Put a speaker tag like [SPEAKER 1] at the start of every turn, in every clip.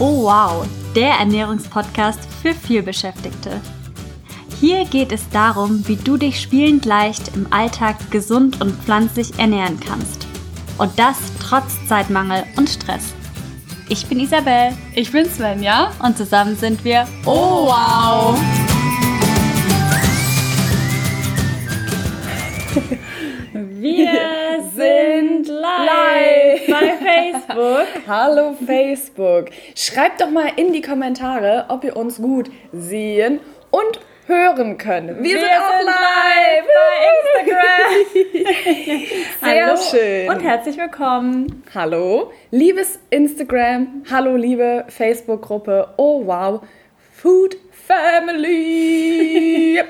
[SPEAKER 1] Oh wow, der Ernährungspodcast für vielbeschäftigte. Hier geht es darum, wie du dich spielend leicht im Alltag gesund und pflanzlich ernähren kannst. Und das trotz Zeitmangel und Stress. Ich bin Isabel.
[SPEAKER 2] Ich bin Svenja.
[SPEAKER 1] Und zusammen sind wir
[SPEAKER 2] Oh wow!
[SPEAKER 1] Wir sind live bei Facebook.
[SPEAKER 2] Hallo Facebook. Schreibt doch mal in die Kommentare, ob ihr uns gut sehen und hören könnt. Wir,
[SPEAKER 1] Wir
[SPEAKER 2] sind auch live,
[SPEAKER 1] bei
[SPEAKER 2] Sehr
[SPEAKER 1] Hallo
[SPEAKER 2] schön.
[SPEAKER 1] Und herzlich willkommen.
[SPEAKER 2] Hallo, liebes Instagram, hallo liebe Facebook-Gruppe, oh wow, Food Family. Yep.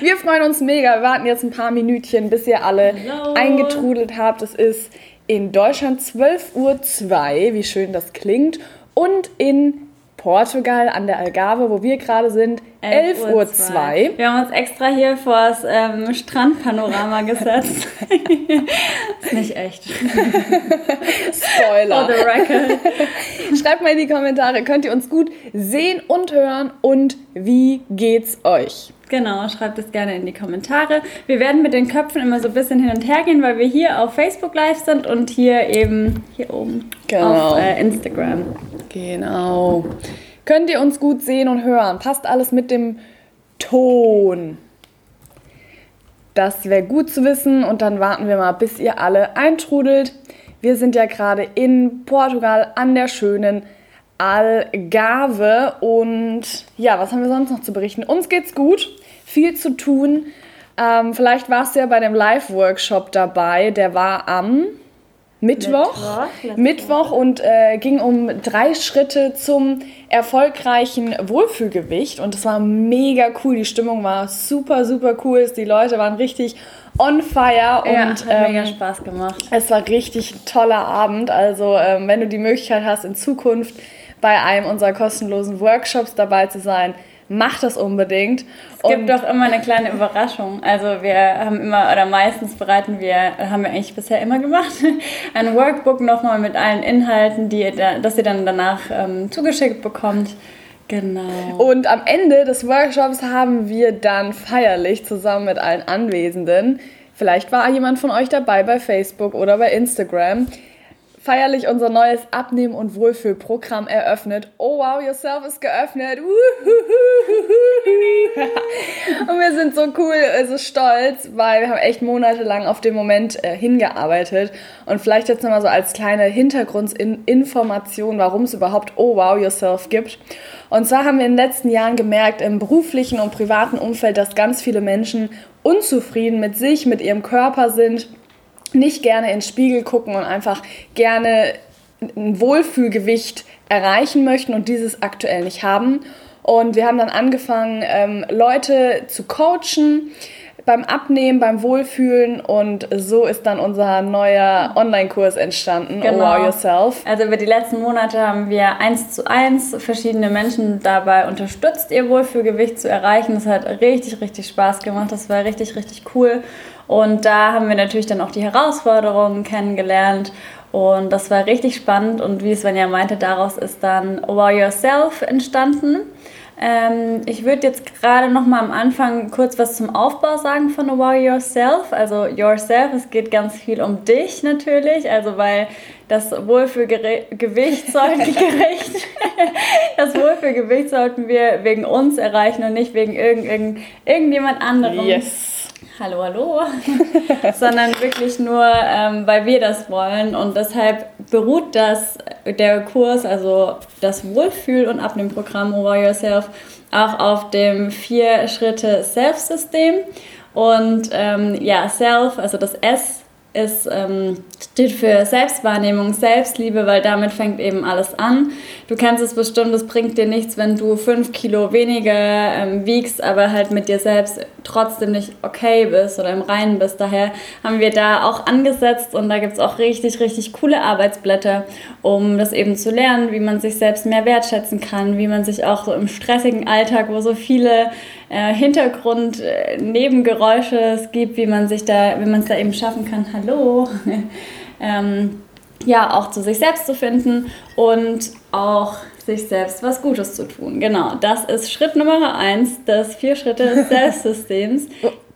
[SPEAKER 2] Wir freuen uns mega. Wir warten jetzt ein paar Minütchen, bis ihr alle
[SPEAKER 1] Hallo.
[SPEAKER 2] eingetrudelt habt. Es ist in Deutschland 12.02 Uhr, wie schön das klingt. Und in Portugal an der Algarve, wo wir gerade sind, 11.02 Uhr.
[SPEAKER 1] Wir haben uns extra hier vor das ähm, Strandpanorama gesetzt. ist nicht echt.
[SPEAKER 2] Spoiler.
[SPEAKER 1] For the record.
[SPEAKER 2] Schreibt mal in die Kommentare, könnt ihr uns gut sehen und hören und wie geht's euch?
[SPEAKER 1] Genau, schreibt es gerne in die Kommentare. Wir werden mit den Köpfen immer so ein bisschen hin und her gehen, weil wir hier auf Facebook live sind und hier eben hier oben
[SPEAKER 2] Genau.
[SPEAKER 1] auf äh, Instagram.
[SPEAKER 2] Genau. Könnt ihr uns gut sehen und hören? Passt alles mit dem Ton? Das wäre gut zu wissen und dann warten wir mal, bis ihr alle eintrudelt. Wir sind ja gerade in Portugal an der schönen Algarve und ja, was haben wir sonst noch zu berichten? Uns geht's gut, viel zu tun. Ähm, vielleicht warst du ja bei dem Live-Workshop dabei, der war am Mittwoch.
[SPEAKER 1] Mittwoch,
[SPEAKER 2] Mittwoch und äh, ging um drei Schritte zum erfolgreichen Wohlfühlgewicht. Und es war mega cool. Die Stimmung war super, super cool. Die Leute waren richtig on fire.
[SPEAKER 1] Ja,
[SPEAKER 2] und
[SPEAKER 1] hat mega
[SPEAKER 2] ähm,
[SPEAKER 1] Spaß gemacht.
[SPEAKER 2] es war richtig ein toller Abend. Also, ähm, wenn du die Möglichkeit hast, in Zukunft bei einem unserer kostenlosen Workshops dabei zu sein, mach das unbedingt.
[SPEAKER 1] Es gibt doch immer eine kleine Überraschung. Also wir haben immer, oder meistens bereiten wir, haben wir eigentlich bisher immer gemacht, ein Workbook nochmal mit allen Inhalten, die ihr da, das ihr dann danach ähm, zugeschickt bekommt. Genau.
[SPEAKER 2] Und am Ende des Workshops haben wir dann feierlich zusammen mit allen Anwesenden, vielleicht war jemand von euch dabei bei Facebook oder bei Instagram, feierlich unser neues Abnehmen- und Wohlfühlprogramm eröffnet. Oh wow, Yourself ist geöffnet. Und wir sind so cool, so stolz, weil wir haben echt monatelang auf den Moment äh, hingearbeitet. Und vielleicht jetzt nochmal so als kleine Hintergrundinformation, warum es überhaupt Oh wow, Yourself gibt. Und zwar haben wir in den letzten Jahren gemerkt, im beruflichen und privaten Umfeld, dass ganz viele Menschen unzufrieden mit sich, mit ihrem Körper sind, nicht gerne in den Spiegel gucken und einfach gerne ein Wohlfühlgewicht erreichen möchten und dieses aktuell nicht haben. Und wir haben dann angefangen, ähm, Leute zu coachen beim Abnehmen, beim Wohlfühlen und so ist dann unser neuer Online-Kurs entstanden,
[SPEAKER 1] Genau.
[SPEAKER 2] Oh Yourself.
[SPEAKER 1] Also über die letzten Monate haben wir eins zu eins verschiedene Menschen dabei unterstützt, ihr Wohlfühlgewicht zu erreichen. Das hat richtig, richtig Spaß gemacht. Das war richtig, richtig cool. Und da haben wir natürlich dann auch die Herausforderungen kennengelernt. Und das war richtig spannend. Und wie Svenja meinte, daraus ist dann Wow Yourself entstanden. Ähm, ich würde jetzt gerade noch mal am Anfang kurz was zum Aufbau sagen von Wow Yourself. Also Yourself, es geht ganz viel um dich natürlich, also weil das Wohlfühlgewicht sollten das Wohlfühlgewicht sollten wir wegen uns erreichen und nicht wegen irgend, irgend, irgendjemand anderem.
[SPEAKER 2] Yes.
[SPEAKER 1] Hallo, hallo. Sondern wirklich nur, ähm, weil wir das wollen. Und deshalb beruht das, der Kurs, also das Wohlfühl- und Abnehmprogramm Over Yourself, auch auf dem Vier-Schritte-Self-System. Und ähm, ja, Self, also das S ist, ähm, steht für Selbstwahrnehmung, Selbstliebe, weil damit fängt eben alles an. Du kennst es bestimmt, es bringt dir nichts, wenn du fünf Kilo weniger ähm, wiegst, aber halt mit dir selbst trotzdem nicht okay bist oder im Reinen bist. Daher haben wir da auch angesetzt und da gibt es auch richtig, richtig coole Arbeitsblätter, um das eben zu lernen, wie man sich selbst mehr wertschätzen kann, wie man sich auch so im stressigen Alltag, wo so viele äh, Hintergrund, äh, Nebengeräusche es gibt, wie man sich da, wie man es da eben schaffen kann. Hallo. ähm, ja, auch zu sich selbst zu finden und auch sich selbst was Gutes zu tun. Genau, das ist Schritt Nummer eins des vier Schritte des Selbstsystems.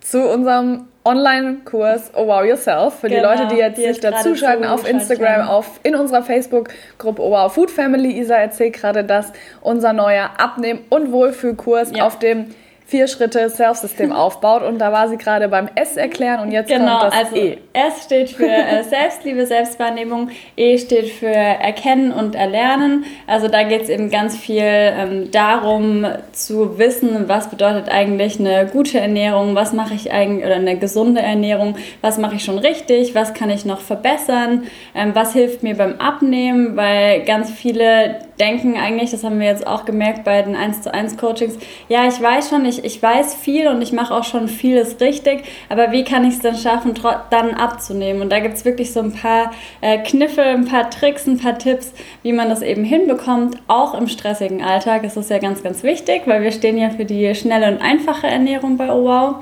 [SPEAKER 2] zu unserem Online-Kurs Oh Wow Yourself für genau, die Leute, die jetzt die sich dazuschalten auf Instagram, auf in unserer Facebook-Gruppe Oh Wow Food Family. Isa erzählt gerade, dass unser neuer Abnehmen- und Wohlfühlkurs ja. auf dem vier Schritte Self-System aufbaut. Und da war sie gerade beim S erklären und jetzt genau, kommt das also E.
[SPEAKER 1] S steht für äh, Selbstliebe, Selbstwahrnehmung, E steht für Erkennen und Erlernen. Also da geht es eben ganz viel ähm, darum zu wissen, was bedeutet eigentlich eine gute Ernährung, was mache ich eigentlich, oder eine gesunde Ernährung, was mache ich schon richtig, was kann ich noch verbessern, ähm, was hilft mir beim Abnehmen, weil ganz viele denken eigentlich, das haben wir jetzt auch gemerkt bei den 1 zu 1 Coachings, ja, ich weiß schon, ich, ich weiß viel und ich mache auch schon vieles richtig, aber wie kann ich es dann schaffen, dann abzunehmen? Und da gibt es wirklich so ein paar äh, Kniffe, ein paar Tricks, ein paar Tipps, wie man das eben hinbekommt, auch im stressigen Alltag. Das ist ja ganz, ganz wichtig, weil wir stehen ja für die schnelle und einfache Ernährung bei OWOW.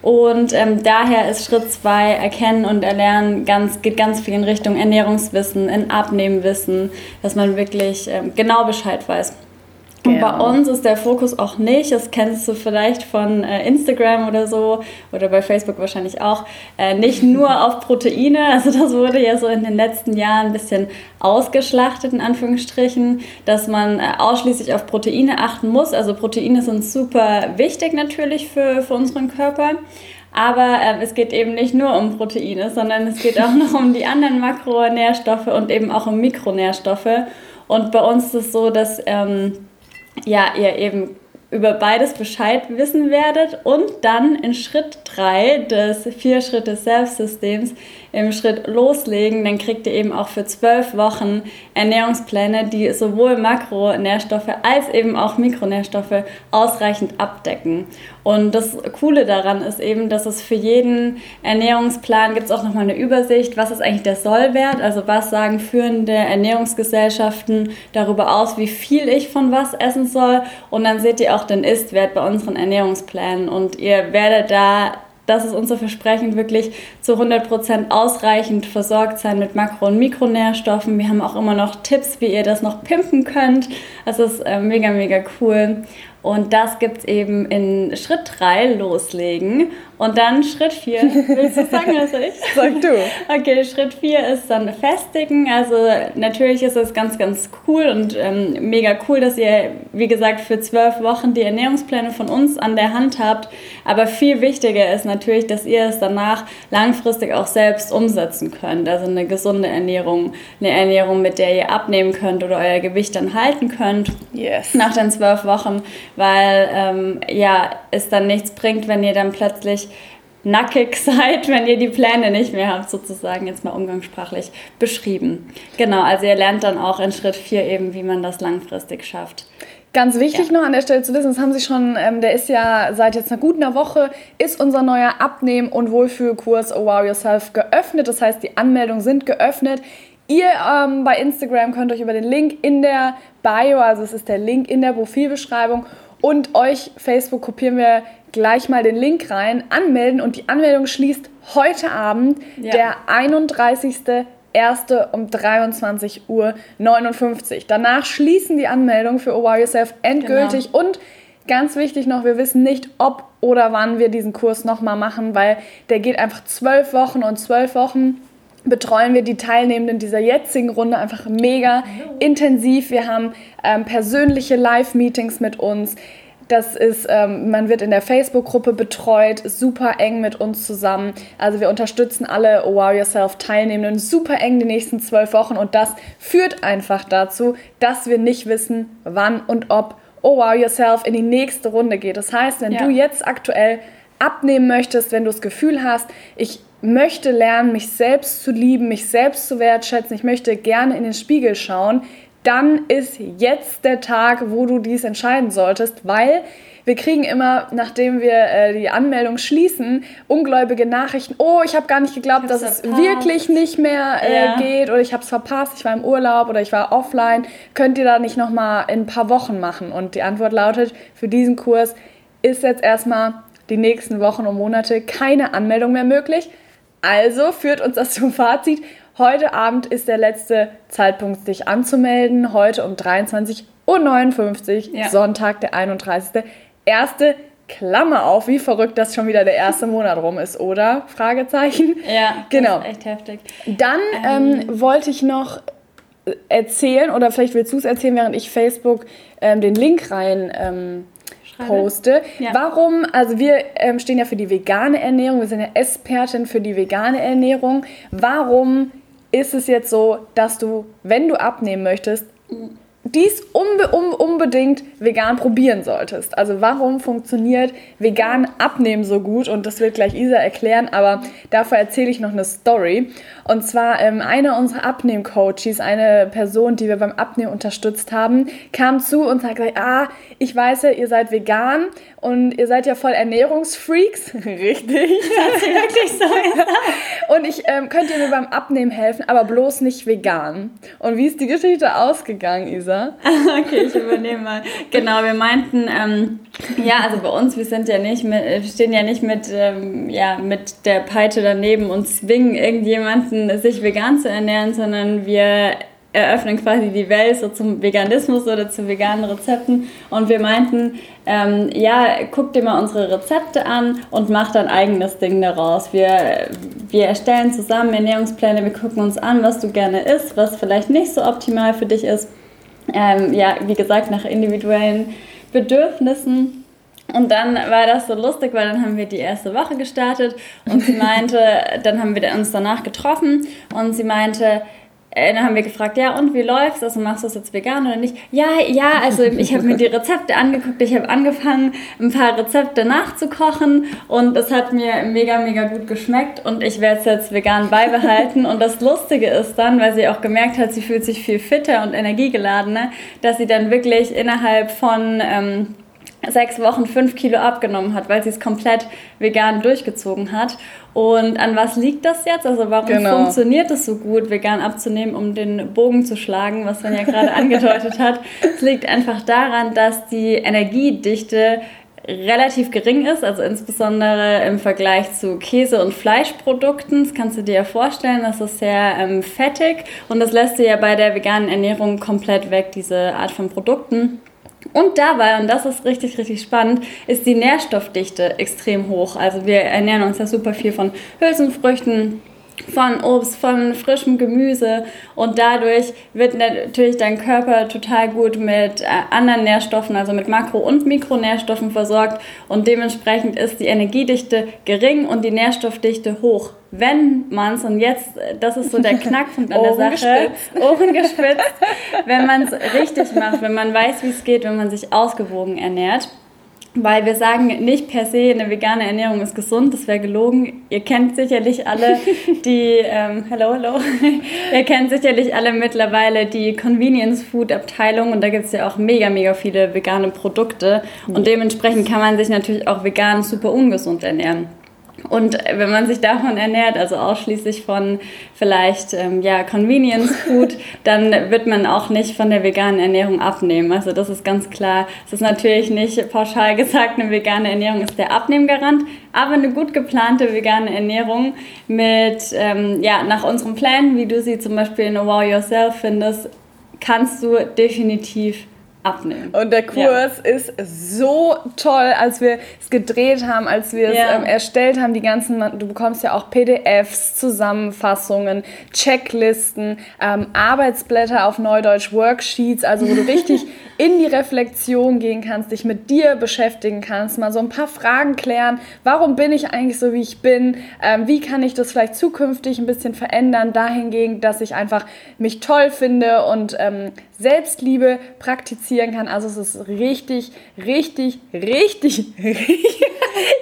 [SPEAKER 1] Und ähm, daher ist Schritt zwei Erkennen und Erlernen ganz, geht ganz viel in Richtung Ernährungswissen, in Abnehmwissen, dass man wirklich ähm, genau Bescheid weiß. Und bei uns ist der Fokus auch nicht, das kennst du vielleicht von äh, Instagram oder so oder bei Facebook wahrscheinlich auch, äh, nicht nur auf Proteine. Also das wurde ja so in den letzten Jahren ein bisschen ausgeschlachtet, in Anführungsstrichen, dass man äh, ausschließlich auf Proteine achten muss. Also Proteine sind super wichtig natürlich für, für unseren Körper. Aber äh, es geht eben nicht nur um Proteine, sondern es geht auch noch um die anderen Makronährstoffe und eben auch um Mikronährstoffe. Und bei uns ist es so, dass ähm, ja, ihr eben über beides Bescheid wissen werdet. Und dann in Schritt 3 des Vier-Schritte-Self-Systems im Schritt loslegen, dann kriegt ihr eben auch für zwölf Wochen Ernährungspläne, die sowohl Makronährstoffe als eben auch Mikronährstoffe ausreichend abdecken. Und das Coole daran ist eben, dass es für jeden Ernährungsplan gibt es auch nochmal eine Übersicht, was ist eigentlich der Sollwert, also was sagen führende Ernährungsgesellschaften darüber aus, wie viel ich von was essen soll. Und dann seht ihr auch den Istwert bei unseren Ernährungsplänen und ihr werdet da das ist unser Versprechen, wirklich zu 100% ausreichend versorgt sein mit Makro- und Mikronährstoffen. Wir haben auch immer noch Tipps, wie ihr das noch pimpen könnt. Das ist äh, mega, mega cool. Und das gibt es eben in Schritt 3 loslegen. Und dann Schritt 4, willst du sagen, was ich?
[SPEAKER 2] Sag du.
[SPEAKER 1] Okay, Schritt 4 ist dann festigen. Also natürlich ist es ganz, ganz cool und ähm, mega cool, dass ihr, wie gesagt, für zwölf Wochen die Ernährungspläne von uns an der Hand habt. Aber viel wichtiger ist natürlich, dass ihr es danach langfristig auch selbst umsetzen könnt. Also eine gesunde Ernährung, eine Ernährung, mit der ihr abnehmen könnt oder euer Gewicht dann halten könnt.
[SPEAKER 2] Yes.
[SPEAKER 1] Nach den zwölf Wochen weil ähm, ja, es dann nichts bringt, wenn ihr dann plötzlich nackig seid, wenn ihr die Pläne nicht mehr habt, sozusagen jetzt mal umgangssprachlich beschrieben. Genau, also ihr lernt dann auch in Schritt 4 eben, wie man das langfristig schafft.
[SPEAKER 2] Ganz wichtig ja. noch an der Stelle zu wissen, das haben Sie schon, ähm, der ist ja seit jetzt einer guten Woche, ist unser neuer Abnehmen- und Wohlfühlkurs Oh Wow Yourself geöffnet. Das heißt, die Anmeldungen sind geöffnet. Ihr ähm, bei Instagram könnt euch über den Link in der Bio, also es ist der Link in der Profilbeschreibung, und euch, Facebook, kopieren wir gleich mal den Link rein, anmelden und die Anmeldung schließt heute Abend, ja. der 31. 1. um 23.59 Uhr. Danach schließen die Anmeldungen für Wow Yourself endgültig genau. und ganz wichtig noch, wir wissen nicht, ob oder wann wir diesen Kurs nochmal machen, weil der geht einfach zwölf Wochen und zwölf Wochen betreuen wir die Teilnehmenden dieser jetzigen Runde einfach mega intensiv. Wir haben ähm, persönliche Live-Meetings mit uns. Das ist, ähm, man wird in der Facebook-Gruppe betreut, super eng mit uns zusammen. Also wir unterstützen alle oh Wow Yourself Teilnehmenden super eng die nächsten zwölf Wochen und das führt einfach dazu, dass wir nicht wissen, wann und ob Oh Wow Yourself in die nächste Runde geht. Das heißt, wenn ja. du jetzt aktuell abnehmen möchtest, wenn du das Gefühl hast, ich möchte lernen, mich selbst zu lieben, mich selbst zu wertschätzen, ich möchte gerne in den Spiegel schauen, dann ist jetzt der Tag, wo du dies entscheiden solltest, weil wir kriegen immer, nachdem wir äh, die Anmeldung schließen, ungläubige Nachrichten. Oh, ich habe gar nicht geglaubt, dass verpasst. es wirklich nicht mehr äh, ja. geht oder ich habe es verpasst, ich war im Urlaub oder ich war offline. Könnt ihr da nicht noch mal in ein paar Wochen machen? Und die Antwort lautet: Für diesen Kurs ist jetzt erstmal die nächsten Wochen und Monate keine Anmeldung mehr möglich. Also führt uns das zum Fazit. Heute Abend ist der letzte Zeitpunkt, sich anzumelden. Heute um 23 Uhr, ja. Sonntag, der 31. Erste Klammer auf, wie verrückt das schon wieder der erste Monat rum ist, oder? Fragezeichen.
[SPEAKER 1] Ja, genau. echt heftig.
[SPEAKER 2] Dann ähm, ähm, wollte ich noch erzählen, oder vielleicht willst du es erzählen, während ich Facebook ähm, den Link rein poste. Ja. Warum, also wir ähm, stehen ja für die vegane Ernährung, wir sind ja Expertin für die vegane Ernährung. Warum ist es jetzt so, dass du, wenn du abnehmen möchtest, mhm dies unbe un unbedingt vegan probieren solltest. Also warum funktioniert vegan Abnehmen so gut? Und das wird gleich Isa erklären, aber dafür erzähle ich noch eine Story. Und zwar ähm, einer unserer Abnehm-Coaches, eine Person, die wir beim Abnehmen unterstützt haben, kam zu und hat gesagt, ah, ich weiß ja, ihr seid vegan und ihr seid ja voll Ernährungsfreaks. Richtig. Das ist wirklich so. und ich ähm, könnt ihr mir beim Abnehmen helfen, aber bloß nicht vegan. Und wie ist die Geschichte ausgegangen, Isa?
[SPEAKER 1] okay, ich übernehme mal. Genau, wir meinten, ähm, ja, also bei uns, wir sind ja nicht mit, wir stehen ja nicht mit, ähm, ja, mit der Peitsche daneben und zwingen irgendjemanden, sich vegan zu ernähren, sondern wir eröffnen quasi die Welt so zum Veganismus oder zu veganen Rezepten. Und wir meinten, ähm, ja, guck dir mal unsere Rezepte an und mach dein eigenes Ding daraus. Wir, wir erstellen zusammen Ernährungspläne, wir gucken uns an, was du gerne isst, was vielleicht nicht so optimal für dich ist. Ähm, ja, wie gesagt, nach individuellen Bedürfnissen. Und dann war das so lustig, weil dann haben wir die erste Woche gestartet und sie meinte, dann haben wir uns danach getroffen und sie meinte, äh, dann haben wir gefragt, ja, und wie läuft's? Also machst du es jetzt vegan oder nicht? Ja, ja, also ich habe mir die Rezepte angeguckt, ich habe angefangen, ein paar Rezepte nachzukochen und es hat mir mega, mega gut geschmeckt und ich werde es jetzt vegan beibehalten. Und das Lustige ist dann, weil sie auch gemerkt hat, sie fühlt sich viel fitter und energiegeladener, dass sie dann wirklich innerhalb von... Ähm, sechs Wochen fünf Kilo abgenommen hat, weil sie es komplett vegan durchgezogen hat. Und an was liegt das jetzt? Also warum genau. funktioniert es so gut, vegan abzunehmen, um den Bogen zu schlagen, was man ja gerade angedeutet hat? Es liegt einfach daran, dass die Energiedichte relativ gering ist, also insbesondere im Vergleich zu Käse- und Fleischprodukten. Das kannst du dir ja vorstellen, das ist sehr ähm, fettig und das lässt du ja bei der veganen Ernährung komplett weg, diese Art von Produkten. Und dabei, und das ist richtig, richtig spannend, ist die Nährstoffdichte extrem hoch. Also wir ernähren uns ja super viel von Hülsenfrüchten, von Obst, von frischem Gemüse und dadurch wird natürlich dein Körper total gut mit äh, anderen Nährstoffen, also mit Makro- und Mikronährstoffen versorgt und dementsprechend ist die Energiedichte gering und die Nährstoffdichte hoch. Wenn man es, und jetzt, das ist so der Knackpunkt an der Sache, gespitzt. Ohren gespitzt, wenn man es richtig macht, wenn man weiß, wie es geht, wenn man sich ausgewogen ernährt, weil wir sagen nicht per se, eine vegane Ernährung ist gesund, das wäre gelogen. Ihr kennt sicherlich alle die, ähm, hello, hello, ihr kennt sicherlich alle mittlerweile die Convenience Food Abteilung und da gibt es ja auch mega, mega viele vegane Produkte und dementsprechend kann man sich natürlich auch vegan super ungesund ernähren. Und wenn man sich davon ernährt, also ausschließlich von vielleicht ähm, ja, Convenience Food, dann wird man auch nicht von der veganen Ernährung abnehmen. Also das ist ganz klar. Es ist natürlich nicht pauschal gesagt, eine vegane Ernährung ist der Abnehmgarant, aber eine gut geplante vegane Ernährung mit, ähm, ja, nach unseren Plänen, wie du sie zum Beispiel in a Wow Yourself findest, kannst du definitiv abnehmen.
[SPEAKER 2] Und der Kurs ja. ist so toll, als wir es gedreht haben, als wir es ja. ähm, erstellt haben, die ganzen, du bekommst ja auch PDFs, Zusammenfassungen, Checklisten, ähm, Arbeitsblätter auf Neudeutsch, Worksheets, also wo du richtig in die Reflexion gehen kannst, dich mit dir beschäftigen kannst, mal so ein paar Fragen klären. Warum bin ich eigentlich so, wie ich bin? Ähm, wie kann ich das vielleicht zukünftig ein bisschen verändern, dahingehend, dass ich einfach mich toll finde und ähm, Selbstliebe praktizieren kann. Also es ist richtig, richtig, richtig,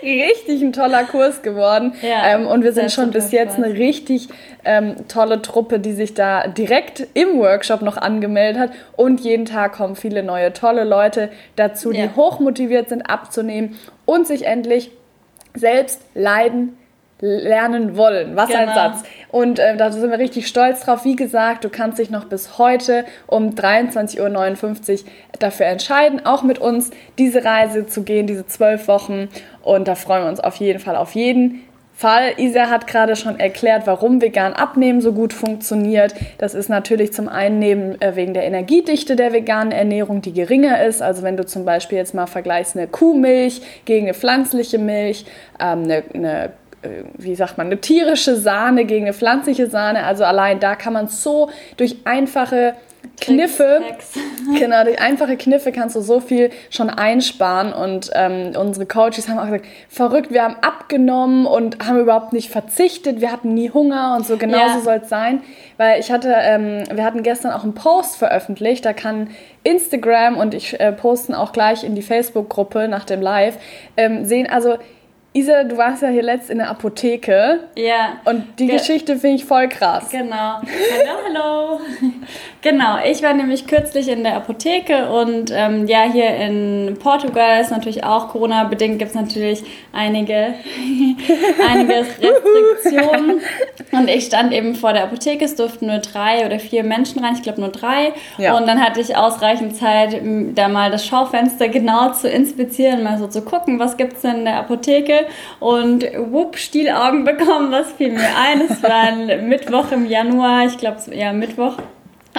[SPEAKER 2] richtig ein toller Kurs geworden. Ja, ähm, und wir sind schon bis jetzt eine richtig ähm, tolle Truppe, die sich da direkt im Workshop noch angemeldet hat. Und jeden Tag kommen viele neue tolle Leute dazu, die ja. hochmotiviert sind abzunehmen und sich endlich selbst leiden lernen wollen. Was genau. ein Satz. Und äh, da sind wir richtig stolz drauf. Wie gesagt, du kannst dich noch bis heute um 23.59 Uhr dafür entscheiden, auch mit uns diese Reise zu gehen, diese zwölf Wochen. Und da freuen wir uns auf jeden Fall auf jeden. Fall. Isa hat gerade schon erklärt, warum vegan abnehmen so gut funktioniert. Das ist natürlich zum einen neben, äh, wegen der Energiedichte der veganen Ernährung, die geringer ist. Also wenn du zum Beispiel jetzt mal vergleichst eine Kuhmilch gegen eine pflanzliche Milch, ähm, eine, eine wie sagt man, eine tierische Sahne gegen eine pflanzliche Sahne. Also allein da kann man so durch einfache Kniffe, genau, durch einfache Kniffe kannst du so viel schon einsparen. Und ähm, unsere Coaches haben auch gesagt, verrückt, wir haben abgenommen und haben überhaupt nicht verzichtet, wir hatten nie Hunger und so genauso ja. soll es sein. Weil ich hatte, ähm, wir hatten gestern auch einen Post veröffentlicht, da kann Instagram und ich äh, posten auch gleich in die Facebook-Gruppe nach dem Live, ähm, sehen, also Isa, du warst ja hier letzt in der Apotheke.
[SPEAKER 1] Ja.
[SPEAKER 2] Und die Ge Geschichte finde ich voll krass.
[SPEAKER 1] Genau. Hallo, hallo. genau, ich war nämlich kürzlich in der Apotheke und ähm, ja, hier in Portugal ist natürlich auch Corona-bedingt gibt es natürlich einige, einige Restriktionen. und ich stand eben vor der Apotheke, es durften nur drei oder vier Menschen rein, ich glaube nur drei. Ja. Und dann hatte ich ausreichend Zeit, da mal das Schaufenster genau zu inspizieren, mal so zu gucken, was gibt es denn in der Apotheke und wupp, Stielaugen bekommen. Was fiel mir ein? Es war ein Mittwoch im Januar, ich glaube, ja, Mittwoch.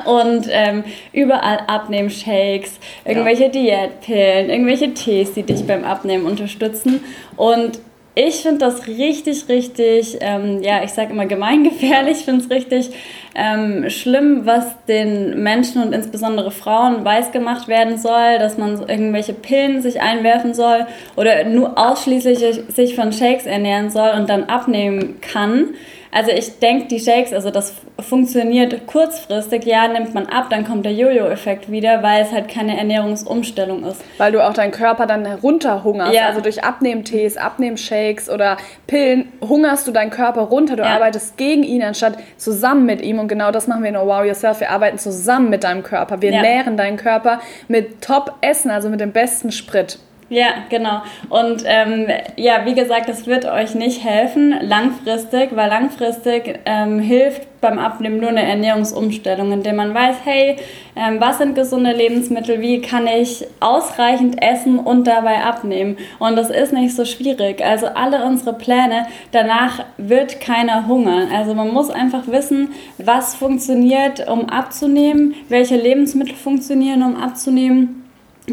[SPEAKER 1] Und ähm, überall Abnehmshakes, irgendwelche ja. Diätpillen, irgendwelche Tees, die dich beim Abnehmen unterstützen. Und ich finde das richtig, richtig, ähm, ja, ich sage immer gemeingefährlich. Ich finde es richtig ähm, schlimm, was den Menschen und insbesondere Frauen weiß gemacht werden soll, dass man irgendwelche Pillen sich einwerfen soll oder nur ausschließlich sich von Shakes ernähren soll und dann abnehmen kann. Also ich denke, die Shakes, also das funktioniert kurzfristig, ja, nimmt man ab, dann kommt der Jojo-Effekt wieder, weil es halt keine Ernährungsumstellung ist.
[SPEAKER 2] Weil du auch deinen Körper dann herunterhungerst, ja. also durch Abnehmtees, Abnehmshakes oder Pillen hungerst du deinen Körper runter, du ja. arbeitest gegen ihn anstatt zusammen mit ihm und genau das machen wir in Oh Wow Yourself, wir arbeiten zusammen mit deinem Körper, wir ja. nähren deinen Körper mit Top-Essen, also mit dem besten Sprit.
[SPEAKER 1] Ja, genau. Und ähm, ja, wie gesagt, das wird euch nicht helfen langfristig, weil langfristig ähm, hilft beim Abnehmen nur eine Ernährungsumstellung, indem man weiß, hey, ähm, was sind gesunde Lebensmittel, wie kann ich ausreichend essen und dabei abnehmen. Und das ist nicht so schwierig. Also alle unsere Pläne, danach wird keiner hungern. Also man muss einfach wissen, was funktioniert, um abzunehmen, welche Lebensmittel funktionieren, um abzunehmen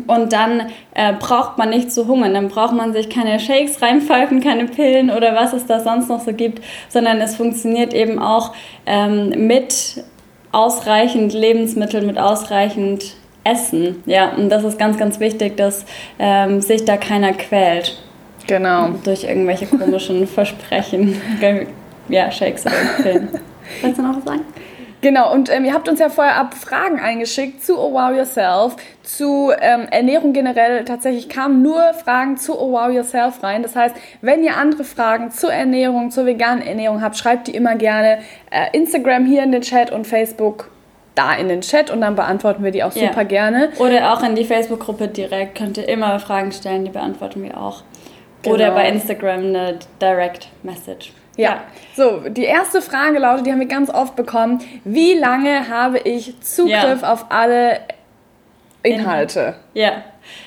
[SPEAKER 1] und dann äh, braucht man nicht zu hungern, dann braucht man sich keine Shakes reinpfeifen, keine Pillen oder was es da sonst noch so gibt, sondern es funktioniert eben auch ähm, mit ausreichend Lebensmitteln, mit ausreichend Essen. Ja, und das ist ganz, ganz wichtig, dass ähm, sich da keiner quält.
[SPEAKER 2] Genau.
[SPEAKER 1] Durch irgendwelche komischen Versprechen. ja, Shakes oder Pillen. Willst du noch was sagen?
[SPEAKER 2] Genau, und ähm, ihr habt uns ja vorher ab Fragen eingeschickt zu Oh Wow Yourself, zu ähm, Ernährung generell. Tatsächlich kamen nur Fragen zu Oh Wow Yourself rein. Das heißt, wenn ihr andere Fragen zur Ernährung, zur veganen Ernährung habt, schreibt die immer gerne äh, Instagram hier in den Chat und Facebook da in den Chat und dann beantworten wir die auch super ja. gerne.
[SPEAKER 1] Oder auch in die Facebook-Gruppe direkt. Könnt ihr immer Fragen stellen, die beantworten wir auch. Genau. Oder bei Instagram eine Direct Message.
[SPEAKER 2] Ja. So, die erste Frage lautet, die haben wir ganz oft bekommen. Wie lange habe ich Zugriff ja. auf alle Inhalte?
[SPEAKER 1] Ja.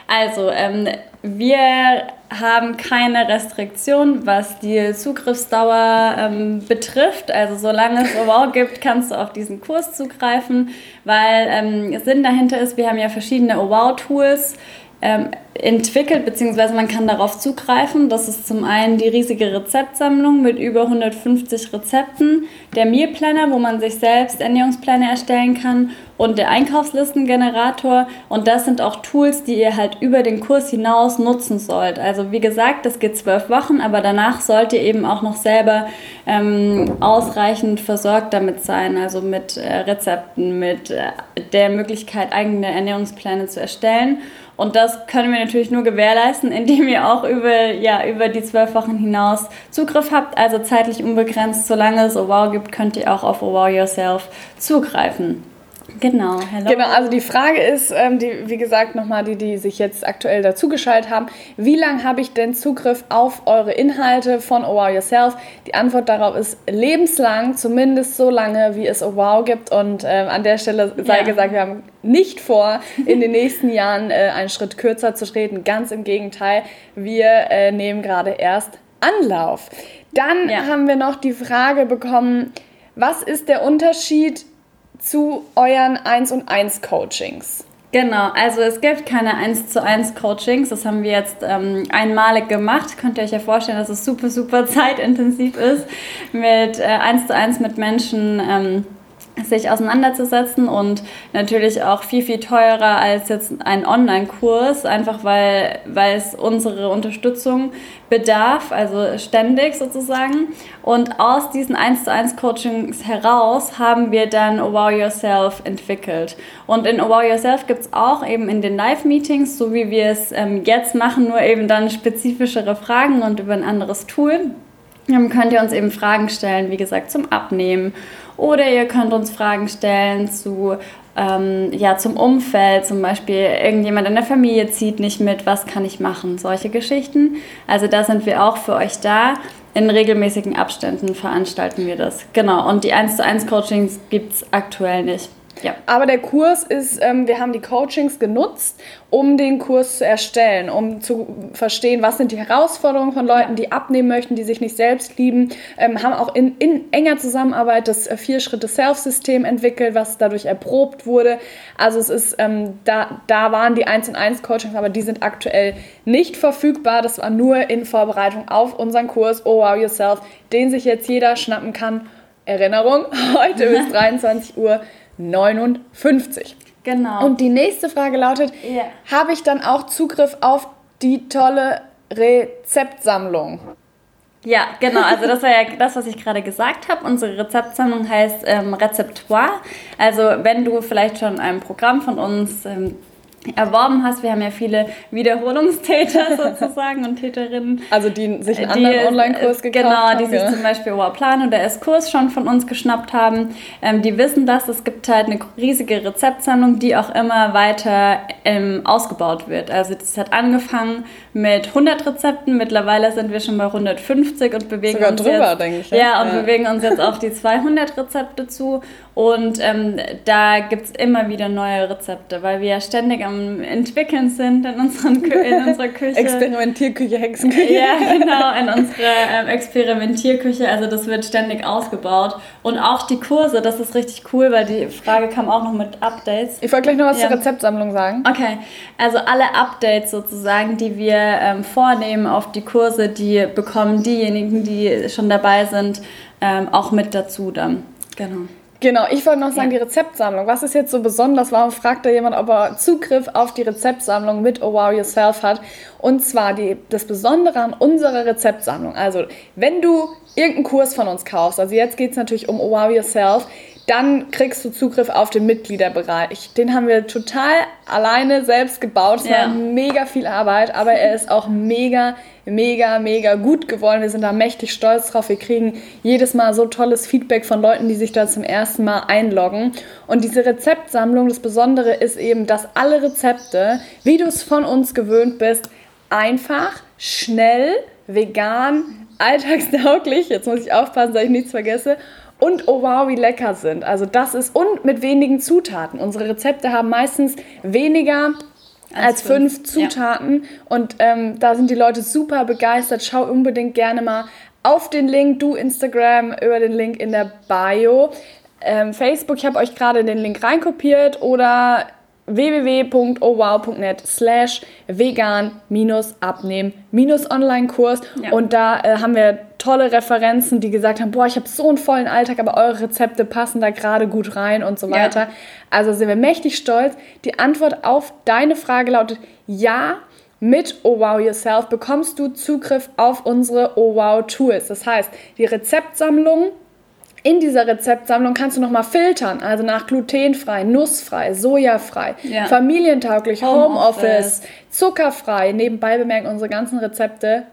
[SPEAKER 1] Also, ähm, wir haben keine Restriktion, was die Zugriffsdauer ähm, betrifft. Also solange es OWOW gibt, kannst du auf diesen Kurs zugreifen, weil ähm, Sinn dahinter ist, wir haben ja verschiedene OWOW-Tools, ähm, entwickelt, beziehungsweise man kann darauf zugreifen. Das ist zum einen die riesige Rezeptsammlung mit über 150 Rezepten, der Meal Planner, wo man sich selbst Ernährungspläne erstellen kann und der Einkaufslistengenerator. Und das sind auch Tools, die ihr halt über den Kurs hinaus nutzen sollt. Also wie gesagt, das geht zwölf Wochen, aber danach sollt ihr eben auch noch selber ähm, ausreichend versorgt damit sein, also mit äh, Rezepten, mit äh, der Möglichkeit, eigene Ernährungspläne zu erstellen. Und das können wir natürlich nur gewährleisten, indem ihr auch über, ja, über die zwölf Wochen hinaus Zugriff habt, also zeitlich unbegrenzt. Solange es OWOW gibt, könnt ihr auch auf OWOW Yourself zugreifen. Genau,
[SPEAKER 2] hello. Genau, also die Frage ist, ähm, die, wie gesagt, nochmal die, die sich jetzt aktuell dazugeschaltet haben, wie lange habe ich denn Zugriff auf eure Inhalte von Oh Wow Yourself? Die Antwort darauf ist lebenslang, zumindest so lange, wie es Oh Wow gibt. Und ähm, an der Stelle sei ja. gesagt, wir haben nicht vor, in den nächsten Jahren äh, einen Schritt kürzer zu treten. Ganz im Gegenteil, wir äh, nehmen gerade erst Anlauf. Dann
[SPEAKER 1] Ja.
[SPEAKER 2] haben wir noch die Frage bekommen, was ist der Unterschied zu euren 1 und 1 Coachings?
[SPEAKER 1] Genau, also es gibt keine 1 zu 1 Coachings. Das haben wir jetzt ähm, einmalig gemacht. Könnt ihr euch ja vorstellen, dass es super, super zeitintensiv ist, mit äh, 1 zu 1 mit Menschen ähm, sich auseinanderzusetzen und natürlich auch viel, viel teurer als jetzt ein Online-Kurs, einfach weil, weil es unsere Unterstützung bedarf, also ständig sozusagen. Und aus diesen 1 zu 1 Coachings heraus haben wir dann Oh Wow Yourself entwickelt. Und in Oh Wow Yourself gibt es auch eben in den Live-Meetings, so wie wir es ähm, jetzt machen, nur eben dann spezifischere Fragen und über ein anderes Tool. Dann könnt ihr uns eben Fragen stellen, wie gesagt, zum Abnehmen. Oder ihr könnt uns Fragen stellen zu, ähm, ja, zum Umfeld, zum Beispiel irgendjemand in der Familie zieht nicht mit, was kann ich machen? Solche Geschichten. Also da sind wir auch für euch da. In regelmäßigen Abständen veranstalten wir das. Genau. Und die 1 zu 1 Coachings gibt es aktuell nicht. Ja.
[SPEAKER 2] Aber der Kurs ist, ähm, wir haben die Coachings genutzt, um den Kurs zu erstellen, um zu verstehen, was sind die Herausforderungen von Leuten, die abnehmen möchten, die sich nicht selbst lieben, ähm, haben auch in, in enger Zusammenarbeit das äh, Vier-Schritte-Self-System entwickelt, was dadurch erprobt wurde. Also es ist, ähm, da, da waren die 1 und 1 Coachings, aber die sind aktuell nicht verfügbar. Das war nur in Vorbereitung auf unseren Kurs Oh Wow Yourself, den sich jetzt jeder schnappen kann. Erinnerung, heute bis 23 Uhr 59.
[SPEAKER 1] Genau.
[SPEAKER 2] Und die nächste Frage lautet,
[SPEAKER 1] Ja.
[SPEAKER 2] habe ich dann auch Zugriff auf die tolle Rezeptsammlung?
[SPEAKER 1] Ja, genau. Also das war ja das, was ich gerade gesagt habe. Unsere Rezeptsammlung heißt ähm, Rezeptoire. Also wenn du vielleicht schon ein Programm von uns ähm, erworben hast, wir haben ja viele Wiederholungstäter sozusagen und Täterinnen.
[SPEAKER 2] Also die sich einen
[SPEAKER 1] die
[SPEAKER 2] anderen Online-Kurs gekauft
[SPEAKER 1] Genau,
[SPEAKER 2] haben.
[SPEAKER 1] die sich
[SPEAKER 2] ja.
[SPEAKER 1] zum Beispiel Wow Plan oder S-Kurs schon von uns geschnappt haben. Ähm, die wissen das. Es gibt halt eine riesige Rezeptsammlung, die auch immer weiter ähm, ausgebaut wird. Also das hat angefangen mit 100 Rezepten. Mittlerweile sind wir schon bei 150 und bewegen
[SPEAKER 2] Sogar
[SPEAKER 1] uns
[SPEAKER 2] drüber,
[SPEAKER 1] jetzt,
[SPEAKER 2] denke ich,
[SPEAKER 1] Ja,
[SPEAKER 2] ja.
[SPEAKER 1] und
[SPEAKER 2] Ja.
[SPEAKER 1] bewegen uns jetzt auf die 200 Rezepte zu. Und ähm, da gibt es immer wieder neue Rezepte, weil wir ja ständig am entwickeln sind in, unseren Kü in unserer Küche.
[SPEAKER 2] Experimentierküche, Hexenküche.
[SPEAKER 1] Ja, genau, in unserer ähm, Experimentierküche. Also das wird ständig ausgebaut. Und auch die Kurse, das ist richtig cool, weil die Frage kam auch noch mit Updates.
[SPEAKER 2] Ich wollte gleich noch was
[SPEAKER 1] Ja.
[SPEAKER 2] zur Rezeptsammlung sagen.
[SPEAKER 1] Okay, also alle Updates sozusagen, die wir ähm, vornehmen auf die Kurse, die bekommen diejenigen, die schon dabei sind, ähm, auch mit dazu dann. Genau.
[SPEAKER 2] Genau, ich wollte noch sagen,
[SPEAKER 1] Ja.
[SPEAKER 2] die Rezeptsammlung. Was ist jetzt so besonders? Warum fragt da jemand, ob er Zugriff auf die Rezeptsammlung mit Oh Wow Yourself hat? Und zwar die, das Besondere an unserer Rezeptsammlung. Also, wenn du irgendeinen Kurs von uns kaufst, also jetzt geht es natürlich um Oh Wow Yourself, dann kriegst du Zugriff auf den Mitgliederbereich. Den haben wir total alleine selbst gebaut. Es
[SPEAKER 1] Ja.
[SPEAKER 2] war mega viel Arbeit, aber er ist auch mega, mega, mega gut geworden. Wir sind da mächtig stolz drauf. Wir kriegen jedes Mal so tolles Feedback von Leuten, die sich da zum ersten Mal einloggen. Und diese Rezeptsammlung, das Besondere ist eben, dass alle Rezepte, wie du es von uns gewöhnt bist, einfach, schnell, vegan, alltagstauglich, jetzt muss ich aufpassen, dass ich nichts vergesse, und oh wow, wie lecker sind. Also das ist, und mit wenigen Zutaten. Unsere Rezepte haben meistens weniger als,
[SPEAKER 1] Als
[SPEAKER 2] fünf,
[SPEAKER 1] fünf,
[SPEAKER 2] Zutaten. Und ähm, da sind die Leute super begeistert. Schau unbedingt gerne mal auf den Link, du Instagram, über den Link in der Bio. Ähm, Facebook, ich habe euch gerade den Link reinkopiert oder www.owow.net slash vegan-abnehmen-online-Kurs
[SPEAKER 1] Ja.
[SPEAKER 2] und da äh, haben wir tolle Referenzen, die gesagt haben, boah, ich habe so einen vollen Alltag, aber eure Rezepte passen da gerade gut rein und so
[SPEAKER 1] Ja.
[SPEAKER 2] weiter. Also sind wir mächtig stolz. Die Antwort auf deine Frage lautet ja. Mit Oh Wow Yourself bekommst du Zugriff auf unsere Oh Wow Tools. Das heißt, die Rezeptsammlung in dieser Rezeptsammlung kannst du nochmal filtern, also nach glutenfrei, nussfrei, sojafrei,
[SPEAKER 1] Ja.
[SPEAKER 2] familientauglich, Homeoffice,
[SPEAKER 1] Homeoffice.
[SPEAKER 2] zuckerfrei. Nebenbei bemerken unsere ganzen Rezepte.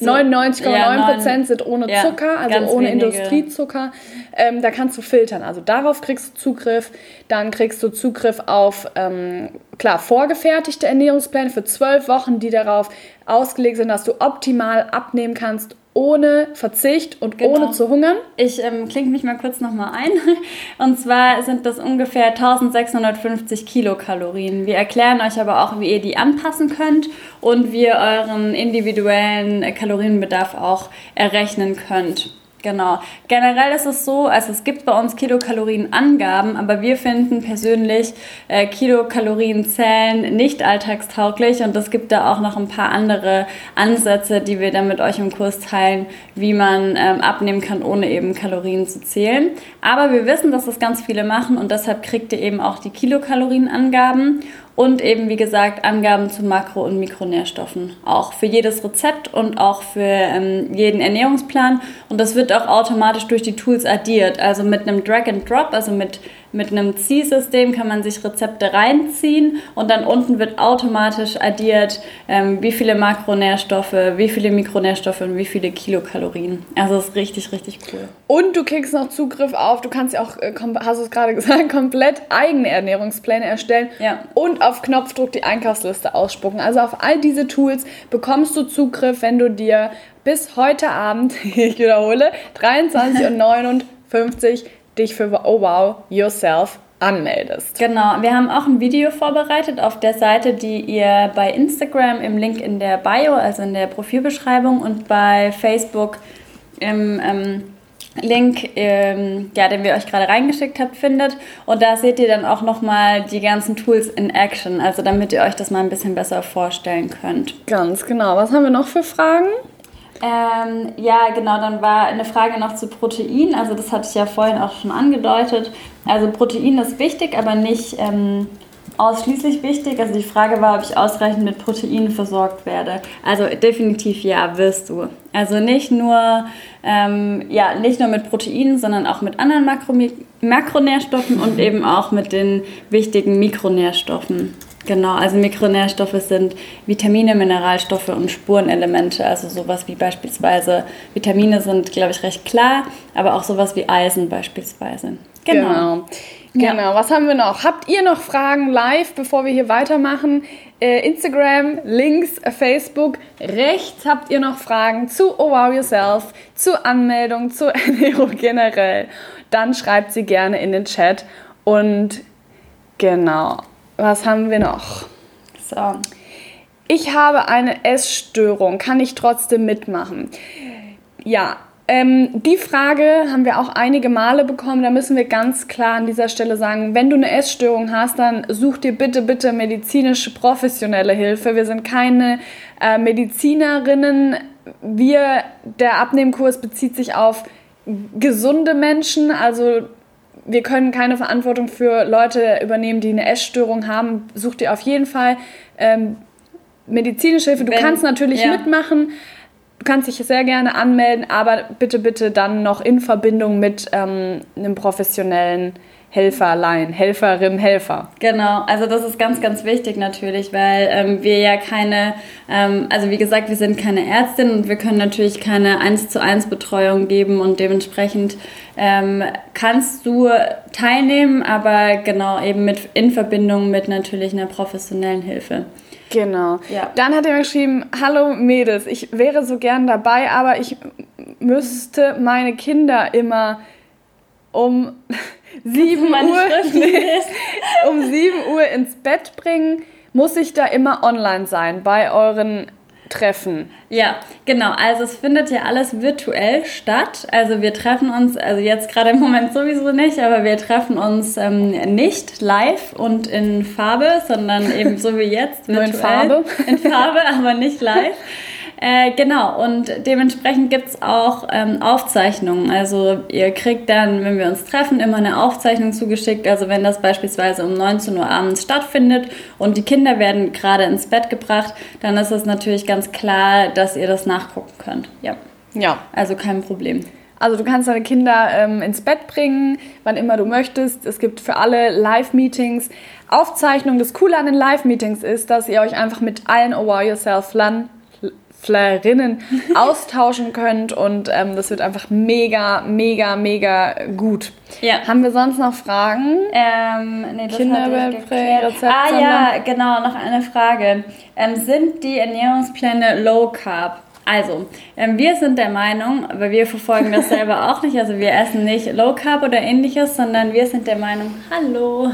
[SPEAKER 1] So,
[SPEAKER 2] 99,9%
[SPEAKER 1] ja,
[SPEAKER 2] sind ohne
[SPEAKER 1] ja,
[SPEAKER 2] Zucker, also ohne
[SPEAKER 1] wenige.
[SPEAKER 2] Industriezucker. Ähm, da kannst du filtern. Also darauf kriegst du Zugriff. Dann kriegst du Zugriff auf, ähm, klar, vorgefertigte Ernährungspläne für zwölf Wochen, die darauf ausgelegt sind, dass du optimal abnehmen kannst, ohne Verzicht und genau. ohne zu hungern?
[SPEAKER 1] Ich ähm, klinge mich mal kurz nochmal ein. Und zwar sind das ungefähr 1650 Kilokalorien. Wir erklären euch aber auch, wie ihr die anpassen könnt und wie ihr euren individuellen Kalorienbedarf auch errechnen könnt. Genau. Generell ist es so, also es gibt bei uns Kilokalorienangaben, aber wir finden persönlich äh, Kilokalorienzählen nicht alltagstauglich und es gibt da auch noch ein paar andere Ansätze, die wir dann mit euch im Kurs teilen, wie man ähm, abnehmen kann, ohne eben Kalorien zu zählen. Aber wir wissen, dass das ganz viele machen und deshalb kriegt ihr eben auch die Kilokalorienangaben und eben, wie gesagt, Angaben zu Makro- und Mikronährstoffen. Auch für jedes Rezept und auch für ähm, jeden Ernährungsplan. Und das wird auch automatisch durch die Tools addiert. Also mit einem Drag and Drop, also mit mit einem Ziehsystem kann man sich Rezepte reinziehen und dann unten wird automatisch addiert, ähm, wie viele Makronährstoffe, wie viele Mikronährstoffe und wie viele Kilokalorien. Also das ist richtig, richtig cool.
[SPEAKER 2] Und du kriegst noch Zugriff auf, du kannst ja auch, äh, hast du es gerade gesagt, komplett eigene Ernährungspläne erstellen
[SPEAKER 1] ja.
[SPEAKER 2] und auf Knopfdruck die Einkaufsliste ausspucken. Also auf all diese Tools bekommst du Zugriff, wenn du dir bis heute Abend, ich wiederhole, 23 und 59 dich für Oh Wow Yourself anmeldest.
[SPEAKER 1] Genau, wir haben auch ein Video vorbereitet auf der Seite, die ihr bei Instagram im Link in der Bio, also in der Profilbeschreibung und bei Facebook im ähm, Link, ähm, ja, den wir euch gerade reingeschickt habt, findet. Und da seht ihr dann auch nochmal die ganzen Tools in Action, also damit ihr euch das mal ein bisschen besser vorstellen könnt.
[SPEAKER 2] Ganz genau. Was haben wir noch für Fragen?
[SPEAKER 1] Ähm, ja, genau, dann war eine Frage noch zu Protein. Also das hatte ich ja vorhin auch schon angedeutet. Also Protein ist wichtig, aber nicht ähm, ausschließlich wichtig. Also die Frage war, ob ich ausreichend mit Proteinen versorgt werde. Also definitiv ja, wirst du. Also nicht nur, ähm, ja, nicht nur mit Proteinen, sondern auch mit anderen Makro Makronährstoffen und eben auch mit den wichtigen Mikronährstoffen. Genau, also Mikronährstoffe sind Vitamine, Mineralstoffe und Spurenelemente. Also sowas wie beispielsweise Vitamine sind, glaube ich, recht klar, aber auch sowas wie Eisen beispielsweise.
[SPEAKER 2] Genau. Genau. genau. Was haben wir noch? Habt ihr noch Fragen live, bevor wir hier weitermachen? Äh, Instagram, links, Facebook, rechts habt ihr noch Fragen zu Oh Wow Yourself, zu Anmeldung, zu Ernährung generell. Dann schreibt sie gerne in den Chat. Und genau. Was haben wir noch?
[SPEAKER 1] So.
[SPEAKER 2] Ich habe eine Essstörung. Kann ich trotzdem mitmachen? Ja, ähm, die Frage haben wir auch einige Male bekommen. Da müssen wir ganz klar an dieser Stelle sagen, wenn du eine Essstörung hast, dann such dir bitte, bitte medizinische, professionelle Hilfe. Wir sind keine äh, Medizinerinnen. Wir, der Abnehmkurs bezieht sich auf gesunde Menschen, also wir können keine Verantwortung für Leute übernehmen, die eine Essstörung haben. Such dir auf jeden Fall ähm, medizinische Hilfe. Du Wenn, kannst natürlich ja. mitmachen. Du kannst dich sehr gerne anmelden, aber bitte, bitte dann noch in Verbindung mit ähm, einem professionellen Helferlein, Helferin, Helfer.
[SPEAKER 1] Genau, also das ist ganz, ganz wichtig natürlich, weil ähm, wir ja keine, ähm, also wie gesagt, wir sind keine Ärztin und wir können natürlich keine 1 zu 1 Betreuung geben und dementsprechend ähm, kannst du teilnehmen, aber genau eben mit, in Verbindung mit natürlich einer professionellen Hilfe.
[SPEAKER 2] Genau. Ja. Dann hat er mir geschrieben, hallo Mädels, ich wäre so gern dabei, aber ich müsste meine Kinder immer um 7 Uhr, nee, um 7 Uhr ins Bett bringen, muss ich da immer online sein bei euren Treffen.
[SPEAKER 1] Ja, genau. Also es findet ja alles virtuell statt. Also wir treffen uns, also jetzt gerade im Moment sowieso nicht, aber wir treffen uns ähm, nicht live und in Farbe, sondern eben so wie jetzt.
[SPEAKER 2] Nur in Farbe.
[SPEAKER 1] In Farbe, aber nicht live. Äh, genau, und dementsprechend gibt es auch ähm, Aufzeichnungen. Also ihr kriegt dann, wenn wir uns treffen, immer eine Aufzeichnung zugeschickt. Also wenn das beispielsweise um 19 Uhr abends stattfindet und die Kinder werden gerade ins Bett gebracht, dann ist es natürlich ganz klar, dass ihr das nachgucken könnt. Ja.
[SPEAKER 2] Ja.
[SPEAKER 1] Also kein Problem.
[SPEAKER 2] Also du kannst deine Kinder ähm, ins Bett bringen, wann immer du möchtest. Es gibt für alle Live-Meetings Aufzeichnungen. Das Coole an den Live-Meetings ist, dass ihr euch einfach mit allen Oh Wow Yourself Lan Flarinnen austauschen könnt und ähm, das wird einfach mega, mega, mega gut.
[SPEAKER 1] Ja.
[SPEAKER 2] Haben wir sonst noch Fragen?
[SPEAKER 1] Ähm, nee, das Kinderweltprä, Ah ja, genau, noch eine Frage. Ähm, sind die Ernährungspläne Low Carb? Also, ähm, wir sind der Meinung, aber wir verfolgen das selber auch nicht, also wir essen nicht Low Carb oder ähnliches, sondern wir sind der Meinung, hallo,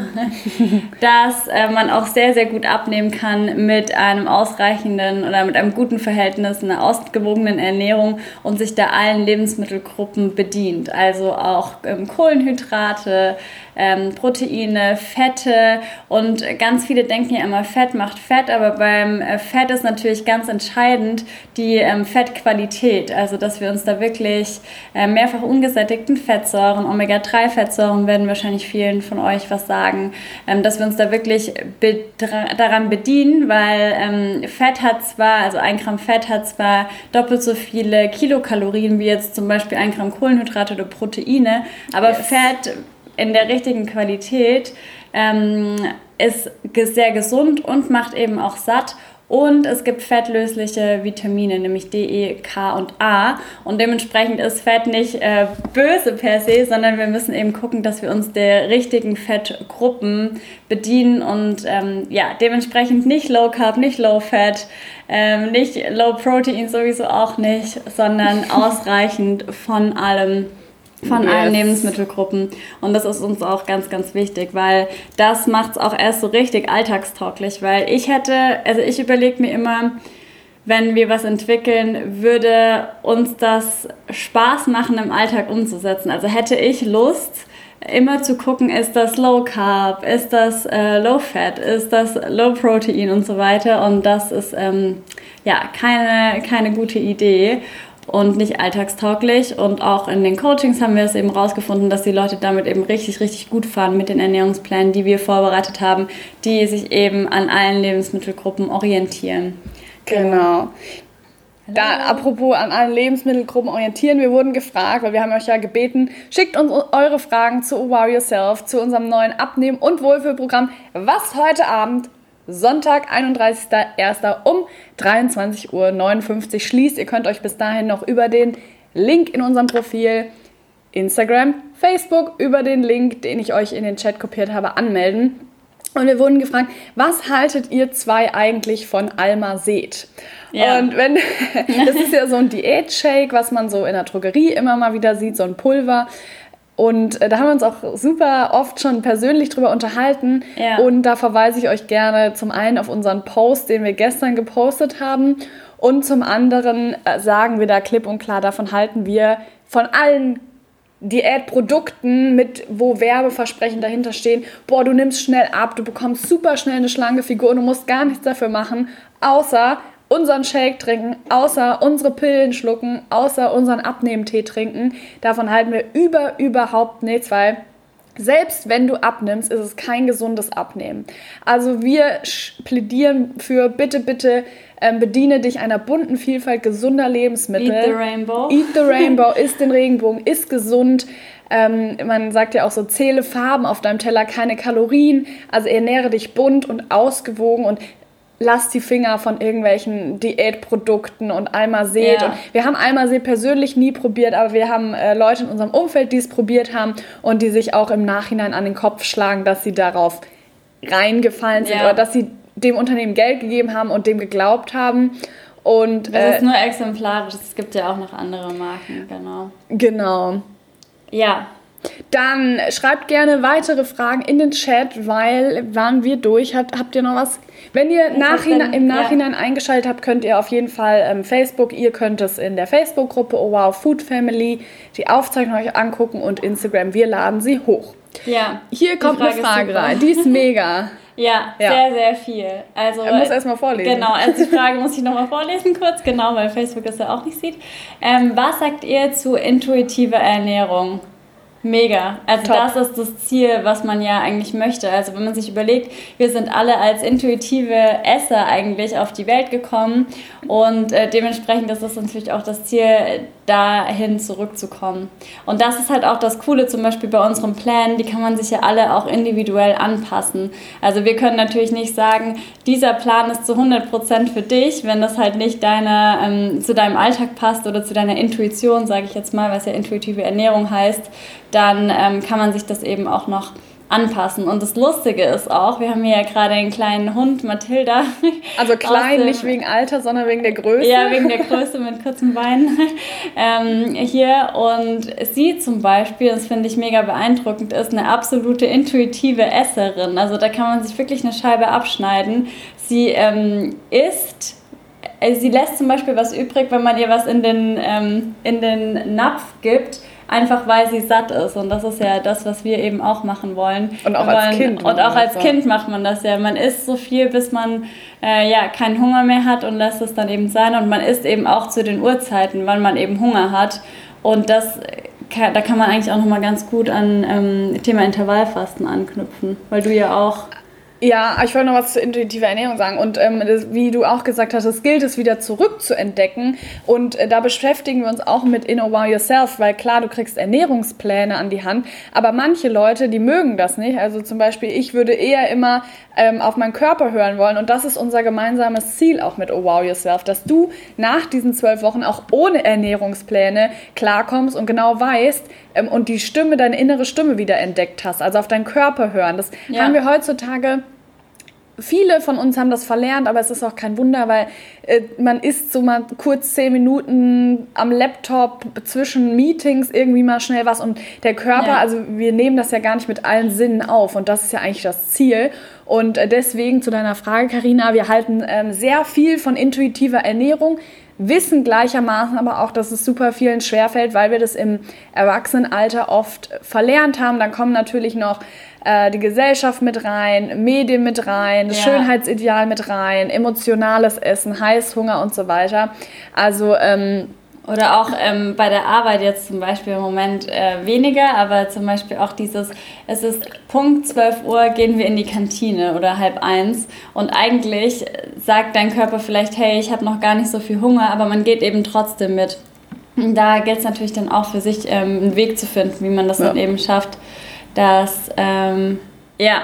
[SPEAKER 1] dass äh, man auch sehr, sehr gut abnehmen kann mit einem ausreichenden oder mit einem guten Verhältnis, einer ausgewogenen Ernährung und sich da allen Lebensmittelgruppen bedient. Also auch ähm, Kohlenhydrate, ähm, Proteine, Fette und ganz viele denken ja immer, Fett macht Fett, aber beim äh, Fett ist natürlich ganz entscheidend die ähm, Fettqualität, also dass wir uns da wirklich äh, mehrfach ungesättigten Fettsäuren, Omega-3-Fettsäuren werden wahrscheinlich vielen von euch was sagen, ähm, dass wir uns da wirklich be daran bedienen, weil ähm, Fett hat zwar, also ein Gramm Fett hat zwar doppelt so viele Kilokalorien wie jetzt zum Beispiel ein Gramm Kohlenhydrate oder Proteine, aber yes. Fett in der richtigen Qualität ähm, ist sehr gesund und macht eben auch satt. Und es gibt fettlösliche Vitamine, nämlich D, E, K und A. Und dementsprechend ist Fett nicht äh, böse per se, sondern wir müssen eben gucken, dass wir uns der richtigen Fettgruppen bedienen und ähm, ja, dementsprechend nicht Low Carb, nicht Low Fat, ähm, nicht Low Protein sowieso auch nicht, sondern ausreichend von allem von yes. allen Lebensmittelgruppen. Und das ist uns auch ganz, ganz wichtig, weil das macht es auch erst so richtig alltagstauglich. Weil ich hätte, also ich überlege mir immer, wenn wir was entwickeln, würde uns das Spaß machen, im Alltag umzusetzen. Also hätte ich Lust, immer zu gucken, ist das Low Carb, ist das äh, Low Fat, ist das Low Protein und so weiter. Und das ist ähm, ja keine, keine gute Idee und nicht alltagstauglich. Und auch in den Coachings haben wir es eben rausgefunden, dass die Leute damit eben richtig, richtig gut fahren mit den Ernährungsplänen, die wir vorbereitet haben, die sich eben an allen Lebensmittelgruppen orientieren.
[SPEAKER 2] Genau. Da, apropos an allen Lebensmittelgruppen orientieren, wir wurden gefragt, weil wir haben euch ja gebeten, schickt uns eure Fragen zu Wow Yourself, zu unserem neuen Abnehmen- und Wohlfühlprogramm, was heute Abend Sonntag, 31.01. um 23.59 Uhr schließt. Ihr könnt euch bis dahin noch über den Link in unserem Profil Instagram, Facebook, über den Link, den ich euch in den Chat kopiert habe, anmelden. Und wir wurden gefragt, was haltet ihr zwei eigentlich von Alma Seed? Ja. Und wenn, das ist ja so ein Diät-Shake, was man so in der Drogerie immer mal wieder sieht, so ein Pulver. Und äh, da haben wir uns auch super oft schon persönlich drüber unterhalten. Ja. Und da verweise ich euch gerne zum einen auf unseren Post, den wir gestern gepostet haben. Und zum anderen äh, sagen wir da klipp und klar, davon halten wir von allen Diätprodukten mit, wo Werbeversprechen dahinter stehen, boah, du nimmst schnell ab, du bekommst super schnell eine schlanke Figur und du musst gar nichts dafür machen, außer unseren Shake trinken, außer unsere Pillen schlucken, außer unseren Abnehmtee trinken. Davon halten wir über, überhaupt nichts, weil selbst wenn du abnimmst, ist es kein gesundes Abnehmen. Also wir plädieren für bitte, bitte ähm, bediene dich einer bunten Vielfalt gesunder Lebensmittel.
[SPEAKER 1] Eat the Rainbow.
[SPEAKER 2] Eat the Rainbow, isst den Regenbogen, isst gesund. Ähm, man sagt ja auch so, zähle Farben auf deinem Teller, keine Kalorien. Also ernähre dich bunt und ausgewogen und lasst die Finger von irgendwelchen Diätprodukten und Almased. Ja. wir haben Almased persönlich nie probiert, aber wir haben äh, Leute in unserem Umfeld, die es probiert haben und die sich auch im Nachhinein an den Kopf schlagen, dass sie darauf reingefallen sind ja. oder dass sie dem Unternehmen Geld gegeben haben und dem geglaubt haben. Und,
[SPEAKER 1] das äh, ist nur exemplarisch, es gibt ja auch noch andere Marken, genau.
[SPEAKER 2] Genau.
[SPEAKER 1] Ja,
[SPEAKER 2] dann schreibt gerne weitere Fragen in den Chat, weil waren wir durch. Habt, habt ihr noch was? Wenn ihr nachhinein, im Nachhinein ja. eingeschaltet habt, könnt ihr auf jeden Fall ähm, Facebook, ihr könnt es in der Facebook-Gruppe Oh Wow Food Family die Aufzeichnung euch angucken und Instagram, wir laden sie hoch.
[SPEAKER 1] Ja.
[SPEAKER 2] Hier kommt Frage eine Frage rein, die ist mega.
[SPEAKER 1] Ja, ja, sehr, sehr viel. Also,
[SPEAKER 2] er muss erstmal vorlesen.
[SPEAKER 1] Genau, also die Frage muss ich nochmal vorlesen kurz, genau, weil Facebook das ja auch nicht sieht. Ähm, was sagt ihr zu intuitiver Ernährung? Mega. Also Top. das ist das Ziel, was man ja eigentlich möchte. Also wenn man sich überlegt, wir sind alle als intuitive Esser eigentlich auf die Welt gekommen und äh, dementsprechend ist das natürlich auch das Ziel, dahin zurückzukommen. Und das ist halt auch das Coole zum Beispiel bei unseren Plänen, die kann man sich ja alle auch individuell anpassen. Also wir können natürlich nicht sagen, dieser Plan ist zu 100% für dich, wenn das halt nicht deine, ähm, zu deinem Alltag passt oder zu deiner Intuition, sage ich jetzt mal, was ja intuitive Ernährung heißt, dann ähm, kann man sich das eben auch noch anpassen. Und das Lustige ist auch, wir haben hier ja gerade einen kleinen Hund, Mathilda.
[SPEAKER 2] Also klein, nicht wegen Alter, sondern wegen der Größe.
[SPEAKER 1] Ja, wegen der Größe mit kurzen Beinen ähm, hier. Und sie zum Beispiel, das finde ich mega beeindruckend, ist eine absolute intuitive Esserin. Also da kann man sich wirklich eine Scheibe abschneiden. Sie ähm, isst also sie lässt zum Beispiel was übrig, wenn man ihr was in den, ähm, in den Napf gibt einfach weil sie satt ist. Und das ist ja das, was wir eben auch machen wollen.
[SPEAKER 2] Und auch
[SPEAKER 1] wollen,
[SPEAKER 2] als Kind.
[SPEAKER 1] Und auch als Kind macht man das ja. Man isst so viel, bis man äh, ja keinen Hunger mehr hat und lässt es dann eben sein. Und man isst eben auch zu den Uhrzeiten, wann man eben Hunger hat. Und das da kann man eigentlich auch nochmal ganz gut an ähm, Thema Intervallfasten anknüpfen, weil du ja auch
[SPEAKER 2] ja, ich wollte noch was zur intuitiven Ernährung sagen. Und ähm, das, wie du auch gesagt hast, es gilt es wieder zurückzuentdecken. Und äh, da beschäftigen wir uns auch mit Inno Wow Yourself, weil klar, du kriegst Ernährungspläne an die Hand. Aber manche Leute, die mögen das nicht. Also zum Beispiel, ich würde eher immer ähm, auf meinen Körper hören wollen. Und das ist unser gemeinsames Ziel auch mit Oh Wow Yourself, dass du nach diesen zwölf Wochen auch ohne Ernährungspläne klarkommst und genau weißt ähm, und die Stimme, deine innere Stimme wieder entdeckt hast. Also auf deinen Körper hören. Das ja. haben wir heutzutage viele von uns haben das verlernt, aber es ist auch kein Wunder, weil äh, man isst so mal kurz zehn Minuten am Laptop zwischen Meetings irgendwie mal schnell was und der Körper, ja. also wir nehmen das ja gar nicht mit allen Sinnen auf und das ist ja eigentlich das Ziel. Und äh, deswegen zu deiner Frage, Karina, wir halten ähm, sehr viel von intuitiver Ernährung wissen gleichermaßen aber auch, dass es super vielen schwerfällt, weil wir das im Erwachsenenalter oft verlernt haben. Dann kommen natürlich noch äh, die Gesellschaft mit rein, Medien mit rein, das ja. Schönheitsideal mit rein, emotionales Essen, Heißhunger und so weiter. Also ähm,
[SPEAKER 1] oder auch ähm, bei der Arbeit jetzt zum Beispiel im Moment äh, weniger, aber zum Beispiel auch dieses, es ist Punkt 12 Uhr, gehen wir in die Kantine oder halb eins und eigentlich sagt dein Körper vielleicht, hey, ich habe noch gar nicht so viel Hunger, aber man geht eben trotzdem mit. Und da gilt es natürlich dann auch für sich, ähm, einen Weg zu finden, wie man das ja. dann eben schafft, dass, ähm, ja,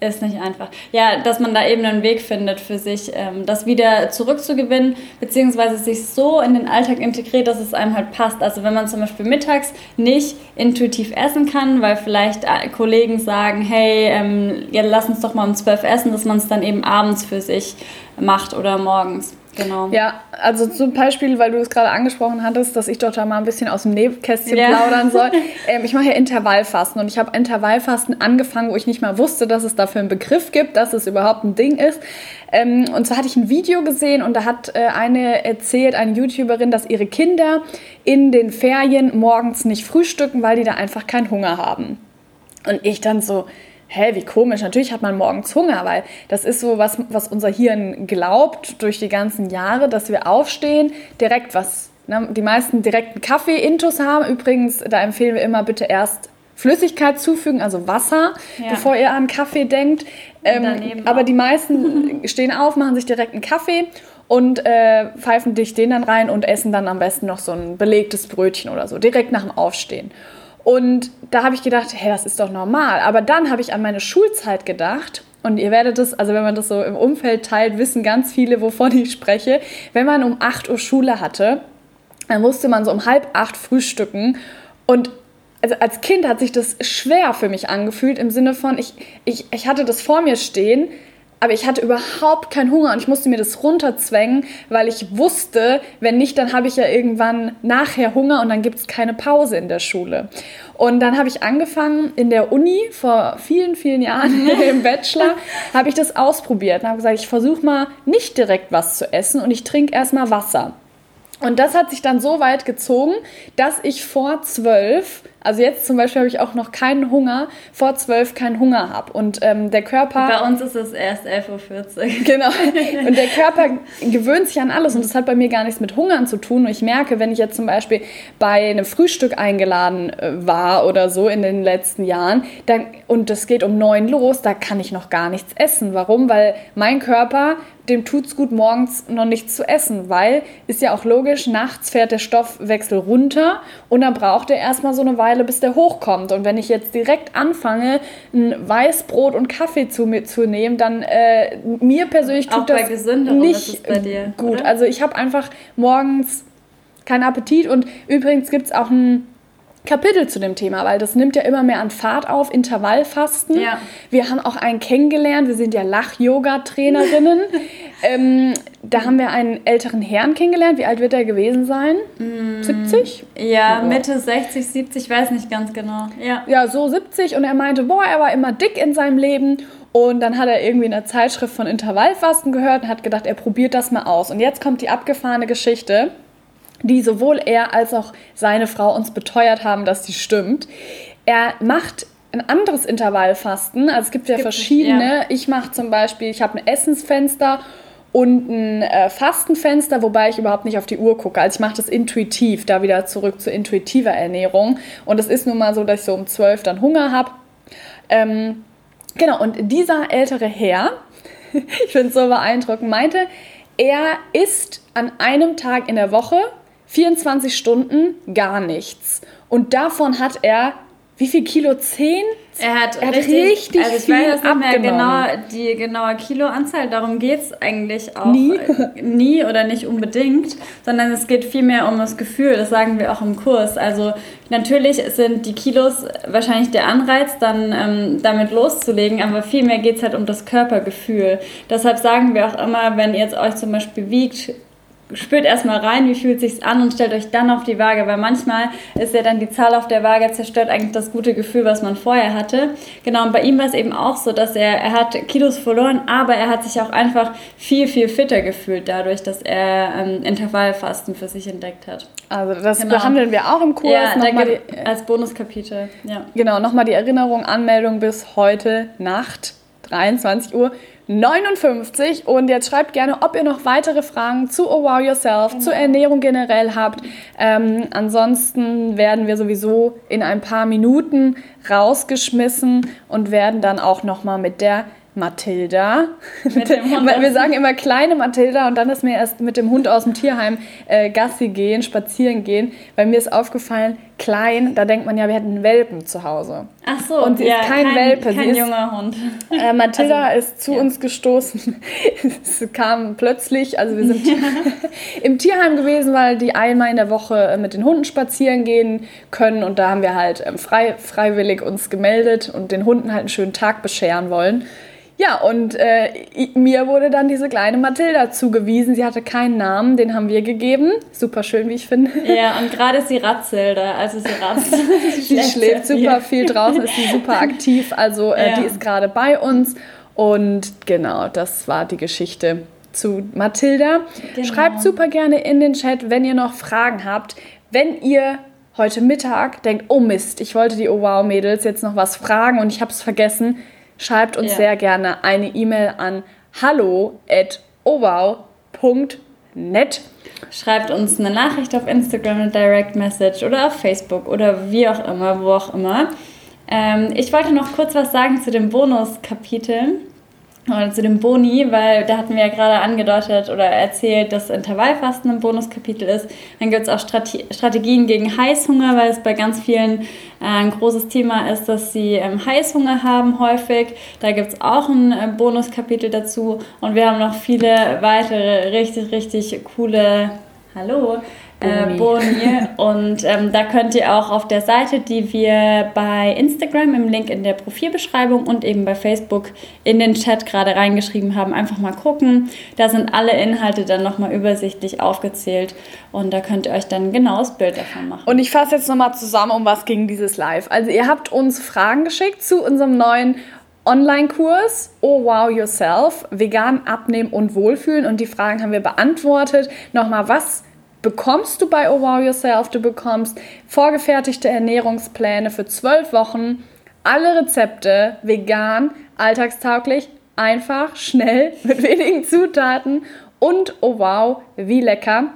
[SPEAKER 1] ist nicht einfach. Ja, dass man da eben einen Weg findet für sich, ähm, das wieder zurückzugewinnen, beziehungsweise sich so in den Alltag integriert, dass es einem halt passt. Also wenn man zum Beispiel mittags nicht intuitiv essen kann, weil vielleicht äh, Kollegen sagen, hey, ähm, ja, lass uns doch mal um zwölf essen, dass man es dann eben abends für sich macht oder morgens. Genau.
[SPEAKER 2] Ja, also zum Beispiel, weil du es gerade angesprochen hattest, dass ich doch da mal ein bisschen aus dem Nebenkästchen ja. plaudern soll. Ähm, ich mache ja Intervallfasten und ich habe Intervallfasten angefangen, wo ich nicht mal wusste, dass es dafür einen Begriff gibt, dass es überhaupt ein Ding ist. Ähm, und so hatte ich ein Video gesehen und da hat äh, eine erzählt, eine YouTuberin, dass ihre Kinder in den Ferien morgens nicht frühstücken, weil die da einfach keinen Hunger haben. Und ich dann so, hä, wie komisch, natürlich hat man morgens Hunger, weil das ist so was, was unser Hirn glaubt durch die ganzen Jahre, dass wir aufstehen, direkt was, ne, die meisten direkten Kaffee-Intus haben. Übrigens, da empfehlen wir immer bitte erst Flüssigkeit zufügen, also Wasser, ja. bevor ihr an Kaffee denkt. Ähm, aber die meisten stehen auf, machen sich direkt einen Kaffee und äh, pfeifen dich den dann rein und essen dann am besten noch so ein belegtes Brötchen oder so, direkt nach dem Aufstehen. Und da habe ich gedacht, hey, das ist doch normal. Aber dann habe ich an meine Schulzeit gedacht. Und ihr werdet es, also wenn man das so im Umfeld teilt, wissen ganz viele, wovon ich spreche. Wenn man um 8 Uhr Schule hatte, dann musste man so um halb acht frühstücken. Und also als Kind hat sich das schwer für mich angefühlt, im Sinne von, ich, ich, ich hatte das vor mir stehen, aber ich hatte überhaupt keinen Hunger und ich musste mir das runterzwängen, weil ich wusste, wenn nicht, dann habe ich ja irgendwann nachher Hunger und dann gibt es keine Pause in der Schule. Und dann habe ich angefangen in der Uni vor vielen, vielen Jahren im Bachelor, habe ich das ausprobiert und habe gesagt, ich versuche mal nicht direkt was zu essen und ich trinke erstmal Wasser. Und das hat sich dann so weit gezogen, dass ich vor zwölf also jetzt zum Beispiel habe ich auch noch keinen Hunger, vor zwölf keinen Hunger habe. Und ähm, der Körper...
[SPEAKER 1] Bei uns ist es erst 11.40 Uhr.
[SPEAKER 2] Genau. Und der Körper gewöhnt sich an alles und das hat bei mir gar nichts mit Hungern zu tun. Und ich merke, wenn ich jetzt zum Beispiel bei einem Frühstück eingeladen äh, war oder so in den letzten Jahren dann, und es geht um neun los, da kann ich noch gar nichts essen. Warum? Weil mein Körper dem tut es gut, morgens noch nichts zu essen, weil ist ja auch logisch, nachts fährt der Stoffwechsel runter und dann braucht er erstmal so eine Weile, bis der hochkommt. Und wenn ich jetzt direkt anfange, ein Weißbrot und Kaffee zu mir zu nehmen, dann äh, mir persönlich tut auch das nicht dir, gut. Oder? Also ich habe einfach morgens keinen Appetit und übrigens gibt es auch ein Kapitel zu dem Thema, weil das nimmt ja immer mehr an Fahrt auf, Intervallfasten.
[SPEAKER 1] Ja.
[SPEAKER 2] Wir haben auch einen kennengelernt, wir sind ja Lach-Yoga-Trainerinnen. ähm, da haben wir einen älteren Herrn kennengelernt. Wie alt wird er gewesen sein? 70?
[SPEAKER 1] Ja, Mitte 60, 70, ich weiß nicht ganz genau. Ja.
[SPEAKER 2] Ja, so 70 und er meinte, boah, er war immer dick in seinem Leben und dann hat er irgendwie in der Zeitschrift von Intervallfasten gehört und hat gedacht, er probiert das mal aus. Und jetzt kommt die abgefahrene Geschichte die sowohl er als auch seine Frau uns beteuert haben, dass die stimmt. Er macht ein anderes Intervallfasten. Also es gibt ja
[SPEAKER 1] Gibt
[SPEAKER 2] verschiedene.
[SPEAKER 1] ja.
[SPEAKER 2] Ich mache zum Beispiel, ich habe ein Essensfenster und ein äh, Fastenfenster, wobei ich überhaupt nicht auf die Uhr gucke. Also ich mache das intuitiv, da wieder zurück zu intuitiver Ernährung. Und es ist nun mal so, dass ich so um 12 dann Hunger habe. Ähm, genau, und dieser ältere Herr, ich finde es so beeindruckend, meinte, er isst an einem Tag in der Woche 24 Stunden gar nichts. Und davon hat er wie viel Kilo? 10?
[SPEAKER 1] Er hat,
[SPEAKER 2] Er hat
[SPEAKER 1] richtig,
[SPEAKER 2] richtig
[SPEAKER 1] also ich
[SPEAKER 2] viel
[SPEAKER 1] weiß nicht mehr genau die genaue Kiloanzahl, darum geht es eigentlich auch
[SPEAKER 2] Nie.
[SPEAKER 1] nie oder nicht unbedingt, sondern es geht vielmehr um das Gefühl, das sagen wir auch im Kurs. Also natürlich sind die Kilos wahrscheinlich der Anreiz, dann ähm, damit loszulegen, aber vielmehr geht es halt um das Körpergefühl. Deshalb sagen wir auch immer, wenn ihr jetzt euch zum Beispiel wiegt, spürt erstmal rein, wie fühlt sich's an und stellt euch dann auf die Waage, weil manchmal ist ja dann die Zahl auf der Waage zerstört eigentlich das gute Gefühl, was man vorher hatte. Genau, und bei ihm war es eben auch so, dass er, er hat Kilos verloren, aber er hat sich auch einfach viel, viel fitter gefühlt dadurch, dass er ähm, Intervallfasten für sich entdeckt hat.
[SPEAKER 2] Also das
[SPEAKER 1] Genau.
[SPEAKER 2] behandeln wir auch im Kurs.
[SPEAKER 1] ja,
[SPEAKER 2] Nochmal die,
[SPEAKER 1] als Bonuskapitel, ja.
[SPEAKER 2] genau, nochmal die Erinnerung, Anmeldung bis heute Nacht, 23 Uhr. 59 und jetzt schreibt gerne, ob ihr noch weitere Fragen zu Oh Wow Yourself, zur Ernährung generell habt. Ähm, ansonsten werden wir sowieso in ein paar Minuten rausgeschmissen und werden dann auch nochmal mit der Mathilda, mit
[SPEAKER 1] dem Hund
[SPEAKER 2] wir sagen immer kleine Mathilda und dann ist mir erst mit dem Hund aus dem Tierheim äh, Gassi gehen, spazieren gehen, weil mir ist aufgefallen, klein, da denkt man ja, wir hätten einen Welpen zu Hause.
[SPEAKER 1] Ach so,
[SPEAKER 2] Und sie ist kein Welpe, sie
[SPEAKER 1] kein
[SPEAKER 2] ist-
[SPEAKER 1] junger Hund.
[SPEAKER 2] Äh, Mathilda
[SPEAKER 1] Also,
[SPEAKER 2] ist zu
[SPEAKER 1] ja.
[SPEAKER 2] uns gestoßen. es kam plötzlich, also wir sind im Tierheim gewesen, weil die einmal in der Woche äh, mit den Hunden spazieren gehen können und da haben wir halt ähm, frei, freiwillig uns gemeldet und den Hunden halt einen schönen Tag bescheren wollen. Ja, und äh, mir wurde dann diese kleine Mathilda zugewiesen. Sie hatte keinen Namen, den haben wir gegeben. Super schön, wie ich finde.
[SPEAKER 1] Ja, und gerade ist sie Ratzelda, also sie ratzt.
[SPEAKER 2] Sie schläft super viel draußen, ist sie super aktiv. Also äh,
[SPEAKER 1] Ja.
[SPEAKER 2] die ist gerade bei uns. Und genau, das war die Geschichte zu Mathilda.
[SPEAKER 1] Genau.
[SPEAKER 2] Schreibt super gerne in den Chat, wenn ihr noch Fragen habt. Wenn ihr heute Mittag denkt, oh Mist, ich wollte die Oh Wow Mädels jetzt noch was fragen und ich habe es vergessen, schreibt uns
[SPEAKER 1] Ja.
[SPEAKER 2] sehr gerne eine E-Mail an hallo@owow.net.
[SPEAKER 1] Schreibt uns eine Nachricht auf Instagram, eine Direct Message oder auf Facebook oder wie auch immer, wo auch immer. Ähm, ich wollte noch kurz was sagen zu dem Bonuskapitel oder zu dem Boni, weil da hatten wir ja gerade angedeutet oder erzählt, dass Intervallfasten ein Bonuskapitel ist. Dann gibt es auch Strate Strategien gegen Heißhunger, weil es bei ganz vielen äh, ein großes Thema ist, dass sie ähm, Heißhunger haben häufig. Da gibt es auch ein äh, Bonuskapitel dazu und wir haben noch viele weitere richtig, richtig coole, hallo, äh,
[SPEAKER 2] Boni.
[SPEAKER 1] Boni. Und ähm, da könnt ihr auch auf der Seite, die wir bei Instagram im Link in der Profilbeschreibung und eben bei Facebook in den Chat gerade reingeschrieben haben, einfach mal gucken. Da sind alle Inhalte dann nochmal übersichtlich aufgezählt und da könnt ihr euch dann ein genaues Bild davon machen.
[SPEAKER 2] Und ich fasse jetzt nochmal zusammen, um was ging dieses Live. Also ihr habt uns Fragen geschickt zu unserem neuen Online-Kurs Oh Wow Yourself, vegan abnehmen und wohlfühlen. Und die Fragen haben wir beantwortet. Nochmal, was bekommst du bei Oh Wow Yourself? Du bekommst vorgefertigte Ernährungspläne für zwölf Wochen, alle Rezepte vegan, alltagstauglich, einfach, schnell, mit wenigen Zutaten und oh wow, wie lecker.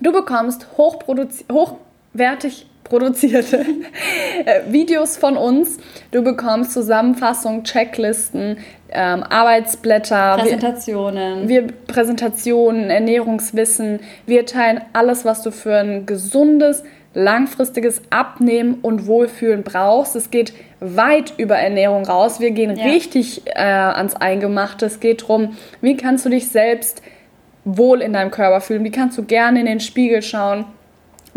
[SPEAKER 2] Du bekommst hochwertig produzierte äh, Videos von uns. Du bekommst Zusammenfassungen, Checklisten, ähm, Arbeitsblätter. Wir-
[SPEAKER 1] Präsentationen.
[SPEAKER 2] wir Präsentationen, Ernährungswissen, wir teilen alles, was du für ein gesundes, langfristiges Abnehmen und Wohlfühlen brauchst. Es geht weit über Ernährung raus. Wir gehen
[SPEAKER 1] Ja.
[SPEAKER 2] richtig äh, ans Eingemachte. Es geht darum, wie kannst du dich selbst wohl in deinem Körper fühlen, wie kannst du gerne in den Spiegel schauen,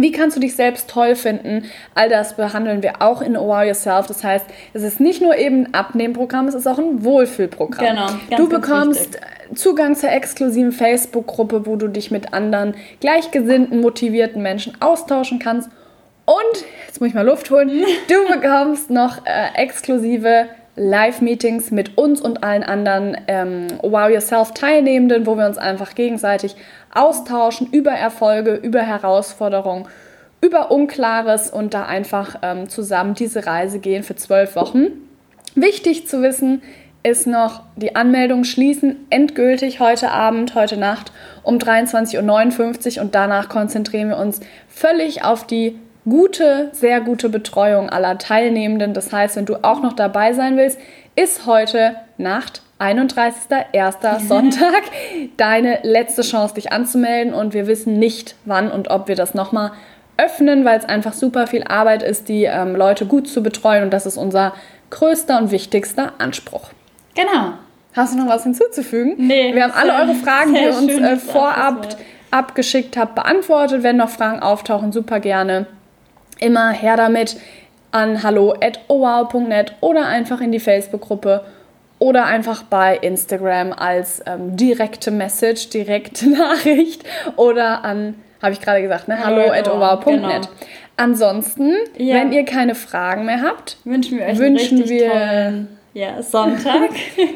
[SPEAKER 2] Wie kannst du dich selbst toll finden? All das behandeln wir auch in Wow Yourself. Das heißt, es ist nicht nur eben ein Abnehmprogramm, es ist auch ein Wohlfühlprogramm.
[SPEAKER 1] Genau, ganz,
[SPEAKER 2] du
[SPEAKER 1] ganz
[SPEAKER 2] bekommst
[SPEAKER 1] wichtig.
[SPEAKER 2] Zugang zur exklusiven Facebook-Gruppe, wo du dich mit anderen gleichgesinnten, motivierten Menschen austauschen kannst. Und, jetzt muss ich mal Luft holen, du bekommst noch äh, exklusive Live-Meetings mit uns und allen anderen ähm, Wow Yourself-Teilnehmenden, wo wir uns einfach gegenseitig austauschen über Erfolge, über Herausforderungen, über Unklares und da einfach ähm, zusammen diese Reise gehen für zwölf Wochen. Wichtig zu wissen ist noch, die Anmeldungen schließen endgültig heute Abend, heute Nacht um 23.59 Uhr und danach konzentrieren wir uns völlig auf die gute, sehr gute Betreuung aller Teilnehmenden. Das heißt, wenn du auch noch dabei sein willst, ist heute Nacht 31.01. Sonntag deine letzte Chance, dich anzumelden und wir wissen nicht, wann und ob wir das nochmal öffnen, weil es einfach super viel Arbeit ist, die ähm, Leute gut zu betreuen und das ist unser größter und wichtigster Anspruch.
[SPEAKER 1] Genau.
[SPEAKER 2] Hast du noch was hinzuzufügen?
[SPEAKER 1] Nee,
[SPEAKER 2] Wir haben alle eure Fragen, die ihr uns äh, vorab abgeschickt habt, beantwortet. Wenn noch Fragen auftauchen, super gerne. Immer her damit an hallo.owow.net oder einfach in die Facebook-Gruppe oder einfach bei Instagram als ähm, direkte Message, direkte Nachricht oder an, habe ich gerade gesagt, ne? hallo.owow.net.
[SPEAKER 1] Genau.
[SPEAKER 2] Ansonsten,
[SPEAKER 1] Ja.
[SPEAKER 2] wenn ihr keine Fragen mehr habt,
[SPEAKER 1] Wünschen wir euch
[SPEAKER 2] Wünschen
[SPEAKER 1] einen richtig
[SPEAKER 2] wir-
[SPEAKER 1] tollen ja, Sonntag.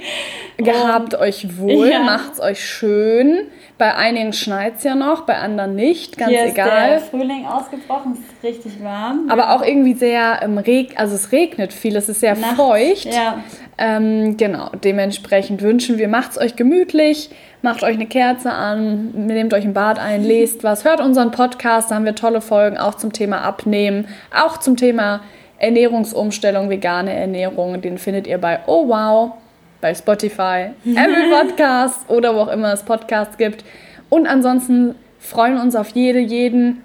[SPEAKER 2] Gehabt euch wohl,
[SPEAKER 1] Ja.
[SPEAKER 2] macht's euch schön. Bei einigen schneit's ja noch, bei anderen nicht, ganz
[SPEAKER 1] Hier ist der
[SPEAKER 2] egal.
[SPEAKER 1] Frühling ausgebrochen, es ist richtig warm.
[SPEAKER 2] Aber auch irgendwie sehr ähm, reg also es regnet viel, es ist sehr
[SPEAKER 1] Nachts,
[SPEAKER 2] feucht.
[SPEAKER 1] Ja,
[SPEAKER 2] Ähm, genau, dementsprechend wünschen wir, macht's euch gemütlich, macht euch eine Kerze an, nehmt euch ein Bad ein, lest was, hört unseren Podcast, da haben wir tolle Folgen auch zum Thema Abnehmen, auch zum Thema Ernährungsumstellung, vegane Ernährung, den findet ihr bei Oh Wow, bei Spotify, Apple Podcasts oder wo auch immer es Podcasts gibt. Und ansonsten freuen wir uns auf jede, jeden,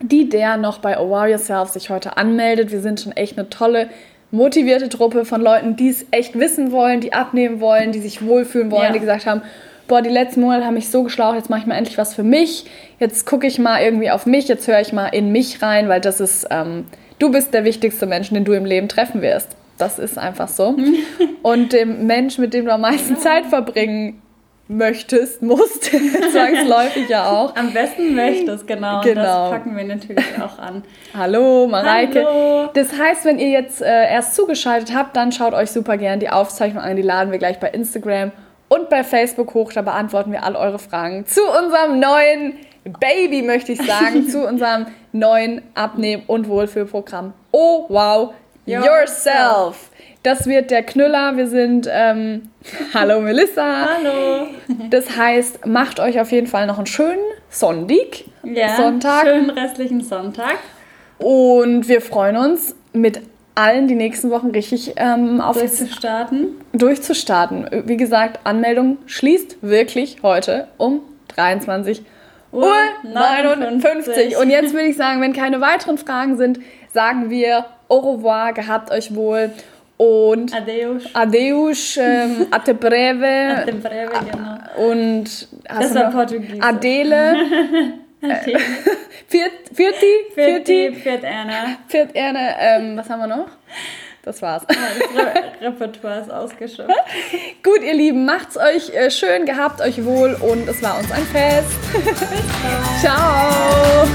[SPEAKER 2] die der noch bei Oh Wow Yourself sich heute anmeldet. Wir sind schon echt eine tolle, motivierte Truppe von Leuten, die es echt wissen wollen, die abnehmen wollen, die sich wohlfühlen wollen,
[SPEAKER 1] Ja.
[SPEAKER 2] die gesagt haben, boah, die letzten Monate haben mich so geschlaucht, jetzt mache ich mal endlich was für mich. Jetzt gucke ich mal irgendwie auf mich, jetzt höre ich mal in mich rein, weil das ist, ähm, du bist der wichtigste Mensch, den du im Leben treffen wirst. Das ist einfach so. Und dem Mensch, mit dem du am meisten Zeit verbringen möchtest, musst, zwangsläufig ja auch.
[SPEAKER 1] am besten möchtest, genau.
[SPEAKER 2] Genau.
[SPEAKER 1] Das packen wir natürlich auch an.
[SPEAKER 2] Hallo, Mareike.
[SPEAKER 1] Hallo.
[SPEAKER 2] Das heißt, wenn ihr jetzt äh, erst zugeschaltet habt, dann schaut euch super gern die Aufzeichnung an. Die laden wir gleich bei Instagram und bei Facebook hoch. Da beantworten wir all eure Fragen zu unserem neuen Baby, möchte ich sagen, zu unserem neuen Abnehmen- und Wohlfühlprogramm. Oh, wow,
[SPEAKER 1] Yourself.
[SPEAKER 2] Das wird der Knüller. Wir sind, ähm, hallo Melissa.
[SPEAKER 1] Hallo.
[SPEAKER 2] Das heißt, macht euch auf jeden Fall noch einen schönen Sonntag.
[SPEAKER 1] Ja,
[SPEAKER 2] Sonntag.
[SPEAKER 1] schönen restlichen Sonntag.
[SPEAKER 2] Und wir freuen uns mit allen die nächsten Wochen richtig ähm, auf
[SPEAKER 1] Durchzustarten.
[SPEAKER 2] durchzustarten. Wie gesagt, Anmeldung schließt wirklich heute um 23 Uhr 59. Und jetzt würde ich sagen, wenn keine weiteren Fragen sind, sagen wir au revoir, gehabt euch wohl und
[SPEAKER 1] Adeus.
[SPEAKER 2] adeus, ähm, até breve
[SPEAKER 1] Até breve, genau.
[SPEAKER 2] und
[SPEAKER 1] Das war Portugiesisch.
[SPEAKER 2] Adele, Viert, Vierti,
[SPEAKER 1] Vierti, Viert Anna.
[SPEAKER 2] Viert Erne, ähm, was haben wir noch? Das war's.
[SPEAKER 1] Das Re Repertoire ist ausgeschöpft.
[SPEAKER 2] Gut, ihr Lieben, macht's euch äh, schön, gehabt euch wohl und es war uns ein Fest. Ciao.